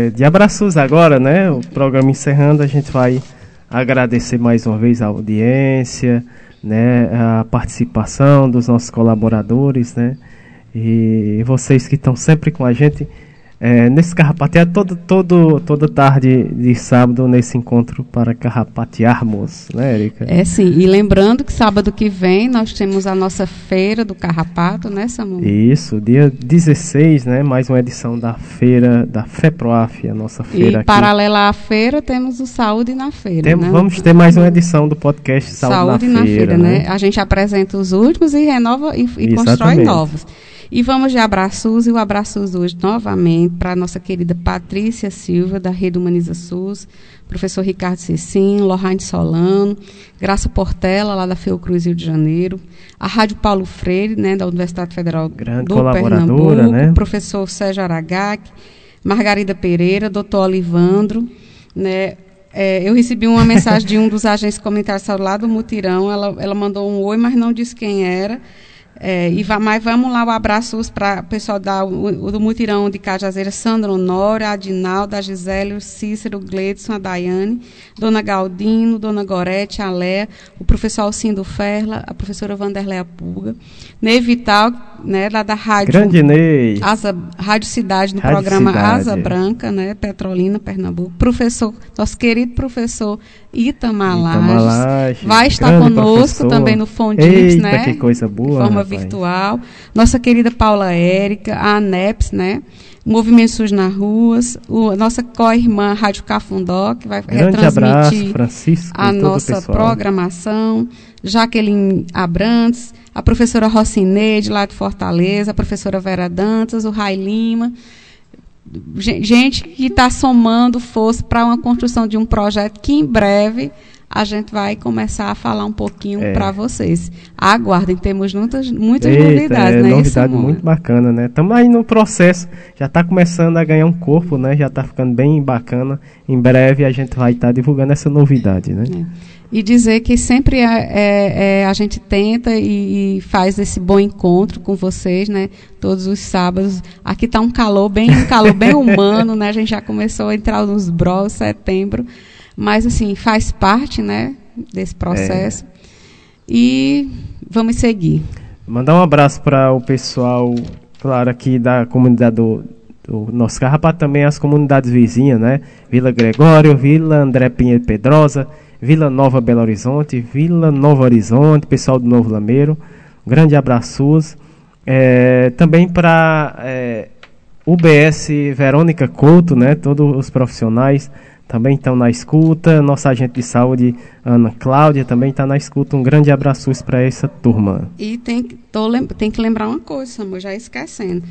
é, de abraços agora, né? O programa encerrando, a gente vai agradecer mais uma vez a audiência né, a participação dos nossos colaboradores, né, e vocês que estão sempre com a gente, é, nesse carrapatear todo, todo, toda tarde de sábado nesse encontro para carrapatearmos, né, Erika? É sim, e lembrando que sábado que vem nós temos a nossa feira do carrapato, né, Samu? Isso, dia 16, né, mais uma edição da feira da FEPROAF, a nossa feira E aqui. paralela à feira temos o Saúde na Feira, Tem- né? Vamos ter mais uma edição do podcast Saúde, Saúde na, Feira, né? A gente apresenta os últimos e renova e, e constrói novos. E vamos de abraços e o abraços hoje novamente para a nossa querida Patrícia Silva, da Rede Humaniza SUS, professor Ricardo Cecim, Lohane Solano, Graça Portela, lá da Fiocruz, Rio de Janeiro, a Rádio Paulo Freire, né, da Universidade Federal Grande do Pernambuco, né? professor Sérgio Aragac, Margarida Pereira, doutor Olivandro, né, é, eu recebi uma mensagem de um dos agentes comunitários lá do Mutirão. Ela, ela mandou um oi, mas não disse quem era. É, e mas vamos lá, o abraço para o pessoal da, o, do Mutirão de Cajazeira, Sandra Honório, Adinaldo, a Gisele, o Cícero, o Gledson, a Daiane, Dona Galdino, Dona Gorete, a Léa, o professor Alcindo Ferla, a professora Vanderleia Pulga, Ney Vital, né, lá da Rádio Grande Ney. Asa, Rádio Cidade, no Rádio programa Cidade. Asa Branca, né, Petrolina, Pernambuco. Professor, nosso querido professor Itamar Lages, vai estar conosco professor. também no Fondix, Eita, né? que coisa boa, De forma. Virtual. Nossa querida Paula Érica, a ANEPS, né? Movimento SUS nas ruas, o, a nossa co-irmã Rádio Cafundó, que vai Grande retransmitir abraço, a nossa programação, Jaqueline Abrantes, a professora Rocineide, lá de Fortaleza, a professora Vera Dantas, o Rai Lima, Gen- gente que está somando força para uma construção de um projeto que em breve a gente vai começar a falar um pouquinho É. para vocês. Aguardem, temos muitas, muitas Eita, novidades, é né? novidade muito bacana, né? Estamos aí no processo, já está começando a ganhar um corpo, né? Já está ficando bem bacana. Em breve a gente vai estar divulgando essa novidade, né? E dizer que sempre é, é- é, a gente tenta e, e faz esse bom encontro com vocês, né? Todos os sábados. Aqui está um calor bem, um calor bem [laughs] humano, né? A gente já começou a entrar nos bros setembro, mas assim faz parte, né? Desse processo. E vamos seguir. Mandar um abraço para o pessoal, claro, aqui da comunidade do, do nosso Carrapato, também as comunidades vizinhas, né? Vila Gregório, Vila André Pinheiro Pedrosa, Vila Nova Belo Horizonte, Vila Novo Horizonte, pessoal do Novo Lameiro. Grande abraços. É, também para é, UBS Verônica Couto, né? Todos os profissionais também estão na escuta. Nossa agente de saúde, Ana Cláudia, também está na escuta. Um grande abraço para essa turma. E tem, que- tô tem que lembrar uma coisa, Samuel, já esquecendo.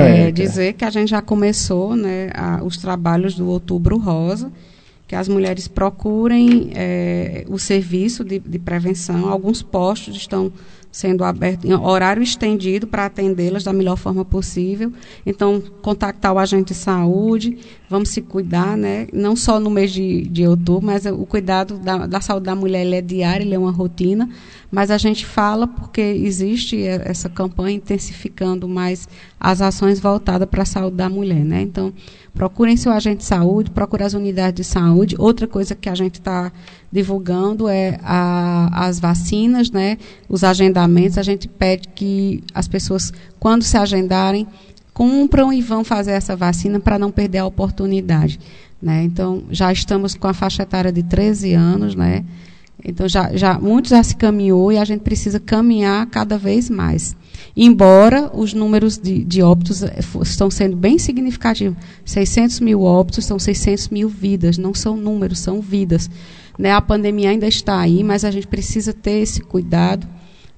É, dizer que a gente já começou né, a- os trabalhos do Outubro Rosa, que as mulheres procurem é, o serviço de, de prevenção. Alguns postos estão sendo abertos em horário estendido para atendê-las da melhor forma possível. Então, contactar o agente de saúde, vamos se cuidar, né? não só no mês de, de outubro, mas o cuidado da, da saúde da mulher é diário, ele é uma rotina, mas a gente fala porque existe e- essa campanha intensificando mais as ações voltadas para a saúde da mulher. Né? Então, procurem seu agente de saúde, procure as unidades de saúde. Outra coisa que a gente está divulgando é a- as vacinas, né? os agendamentos. A gente pede que as pessoas, quando se agendarem, cumpram e vão fazer essa vacina para não perder a oportunidade. Né? Então, já estamos com a faixa etária de 13 anos, né? Então, já, já, muitos já se caminhou e a gente precisa caminhar cada vez mais. Embora os números de, de óbitos eh, estão sendo bem significativos. 600 mil óbitos são 600 mil vidas, não são números, são vidas. Né? A pandemia ainda está aí, mas a gente precisa ter esse cuidado,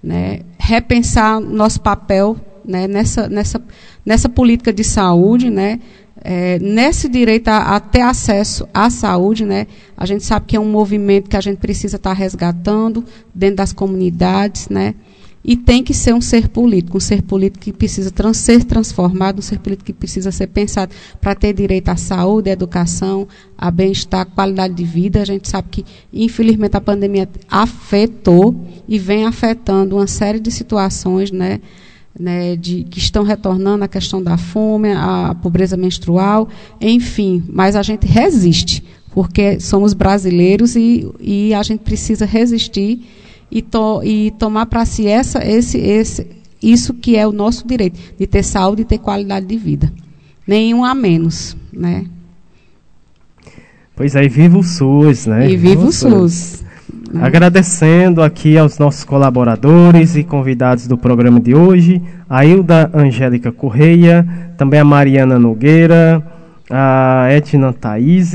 né? repensar nosso papel né? nessa, nessa, nessa política de saúde, né? É, nesse direito a, a ter acesso à saúde, né, a gente sabe que é um movimento que a gente precisa estar resgatando dentro das comunidades, né, e tem que ser um ser político, um ser político que precisa trans, ser transformado, um ser político que precisa ser pensado para ter direito à saúde, à educação, a bem-estar, qualidade de vida. A gente sabe que, infelizmente, a pandemia afetou e vem afetando uma série de situações, né, né, de, que estão retornando a questão da fome, a pobreza menstrual, enfim, mas a gente resiste, porque somos brasileiros e, e a gente precisa resistir e, to, e tomar para si essa, esse, esse, isso que é o nosso direito, de ter saúde e ter qualidade de vida. nenhum a menos, né? Pois aí, viva o SUS, né? E viva o SUS. Né? Agradecendo aqui aos nossos colaboradores e convidados do programa de hoje, a Hilda Angélica Correia, também a Mariana Nogueira, a Etna Thaís,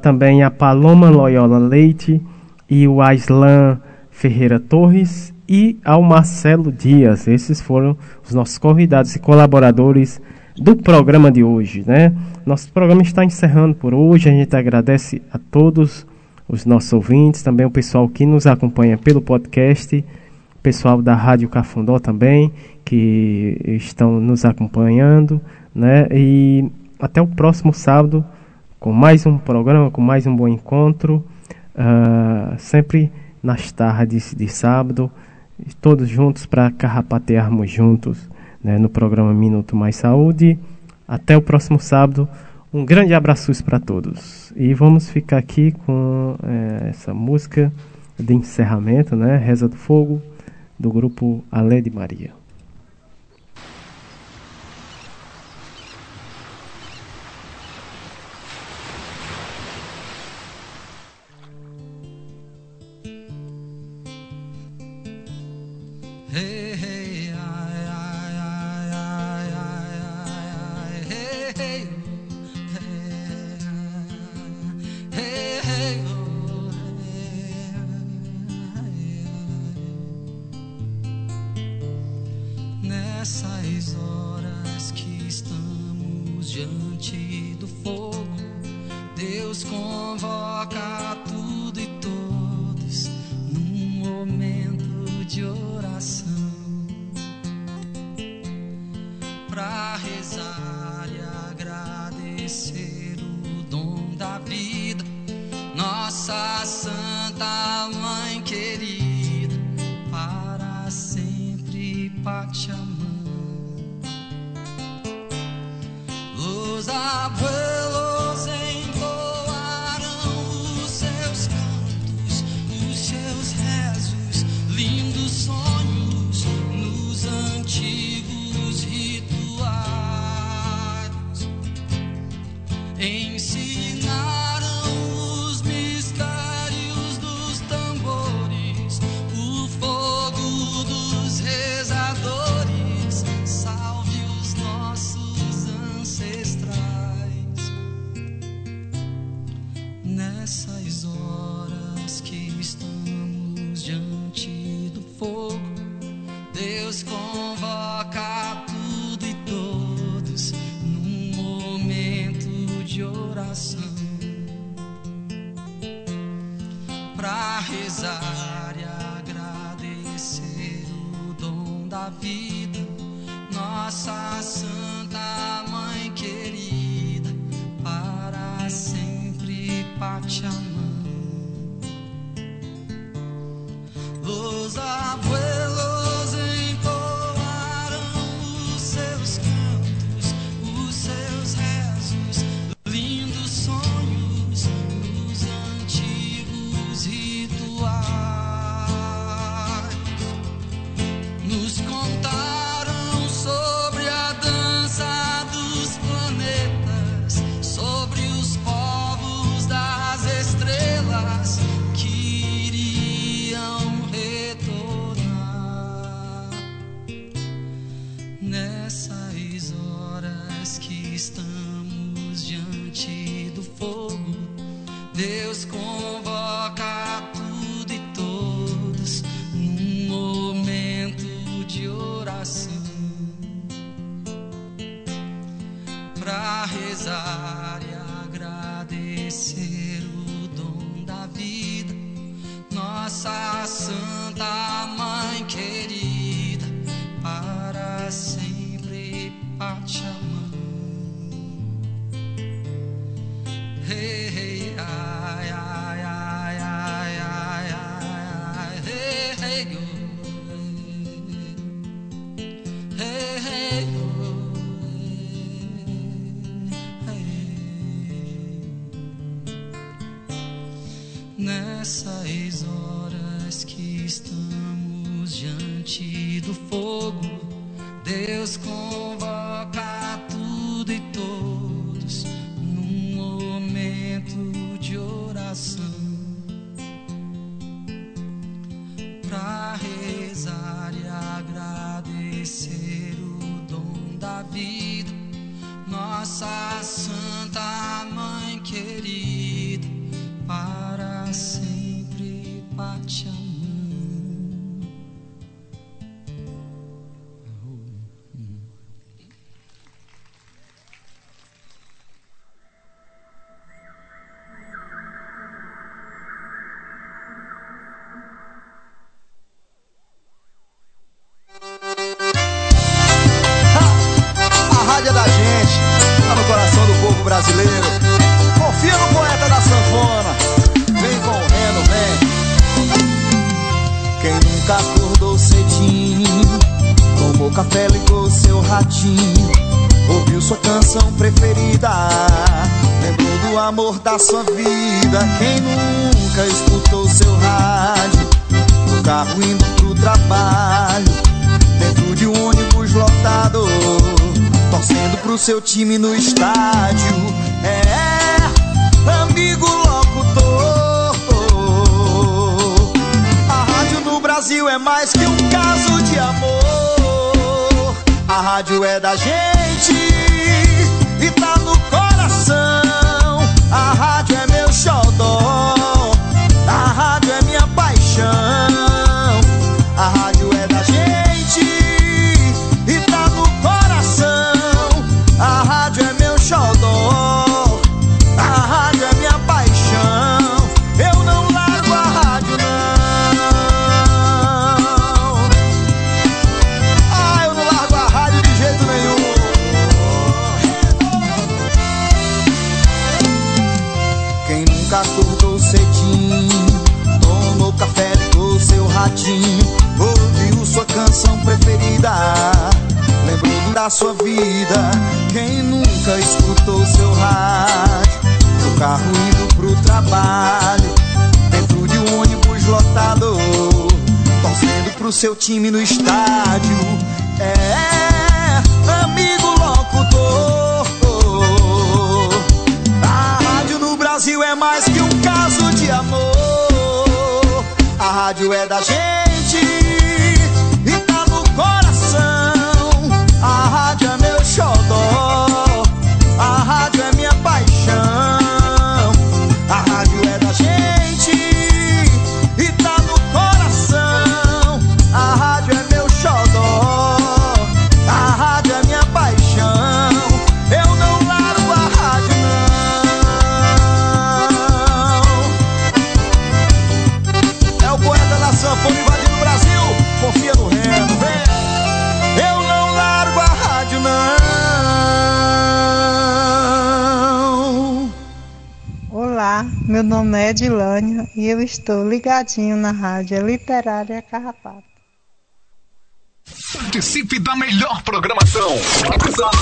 também a Paloma Loyola Leite e o Aislan Ferreira Torres e ao Marcelo Dias. Esses foram os nossos convidados e colaboradores do programa de hoje, né? Nosso programa está encerrando por hoje. A gente agradece a todos os nossos ouvintes, também o pessoal que nos acompanha pelo podcast, pessoal da Rádio Cafundó também, que estão nos acompanhando, né? E até o próximo sábado com mais um programa, com mais um bom encontro, uh, sempre nas tardes de sábado, todos juntos para carrapatearmos juntos né, no programa Minuto Mais Saúde. Até o próximo sábado. Um grande abraço para todos. E vamos ficar aqui com é, essa música de encerramento, né? Reza do Fogo, do grupo Alé de Maria. Diante do fogo, Deus convoca meu nome é Edilânia e eu estou ligadinho na Rádio Literária Carrapato. Participe da melhor programação. WhatsApp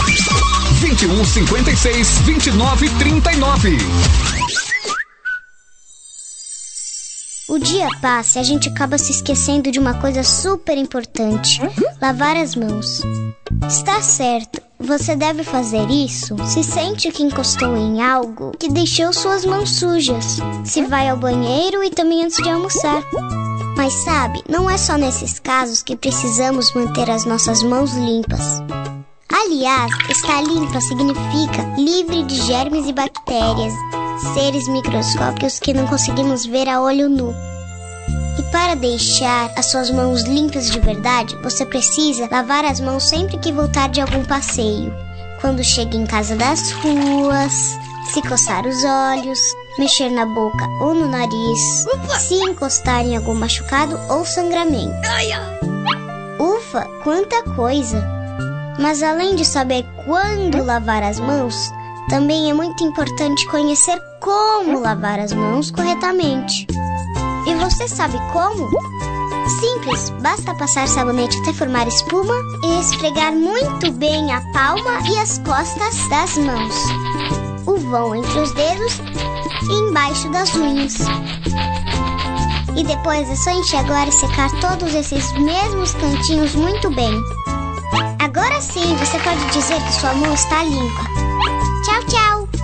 21 56 29 39. O dia passa e a gente acaba se esquecendo de uma coisa super importante: lavar as mãos. Está certo, você deve fazer isso se sente que encostou em algo que deixou suas mãos sujas, se vai ao banheiro e também antes de almoçar. Mas sabe, não é só nesses casos que precisamos manter as nossas mãos limpas. Aliás, estar limpa significa livre de germes e bactérias, seres microscópicos que não conseguimos ver a olho nu. E para deixar as suas mãos limpas de verdade, você precisa lavar as mãos sempre que voltar de algum passeio. Quando chega em casa das ruas, se coçar os olhos, mexer na boca ou no nariz, se encostar em algum machucado ou sangramento. Ufa, quanta coisa! Mas além de saber quando lavar as mãos, também é muito importante conhecer como lavar as mãos corretamente. E você sabe como? Simples, basta passar sabonete até formar espuma e esfregar muito bem a palma e as costas das mãos, o vão entre os dedos e embaixo das unhas. E depois é só enxaguar e secar todos esses mesmos cantinhos muito bem. Agora sim você pode dizer que sua mão está limpa. Tchau, tchau!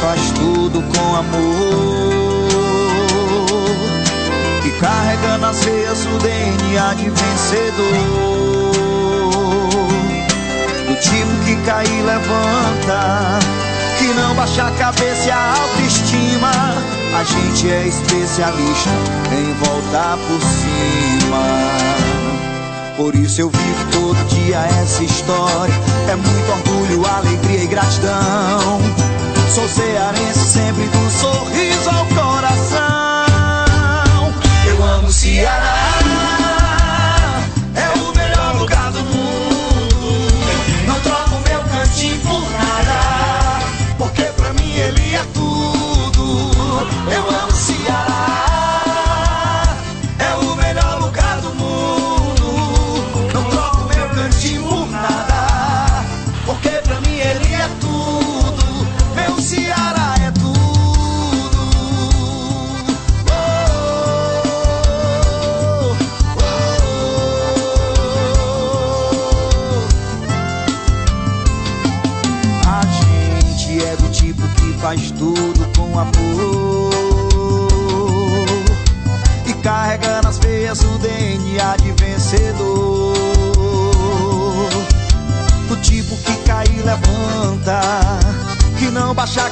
faz tudo com amor. Que carrega nas veias o DNA de vencedor. Do tipo que cai e levanta. Que não baixa a cabeça e a autoestima. A gente é especialista em voltar por cima. Por isso eu vivo todo dia essa história. É muito orgulho, alegria e gratidão. Sou cearense sempre do sorriso ao coração. Eu amo Ceará. Que não baixa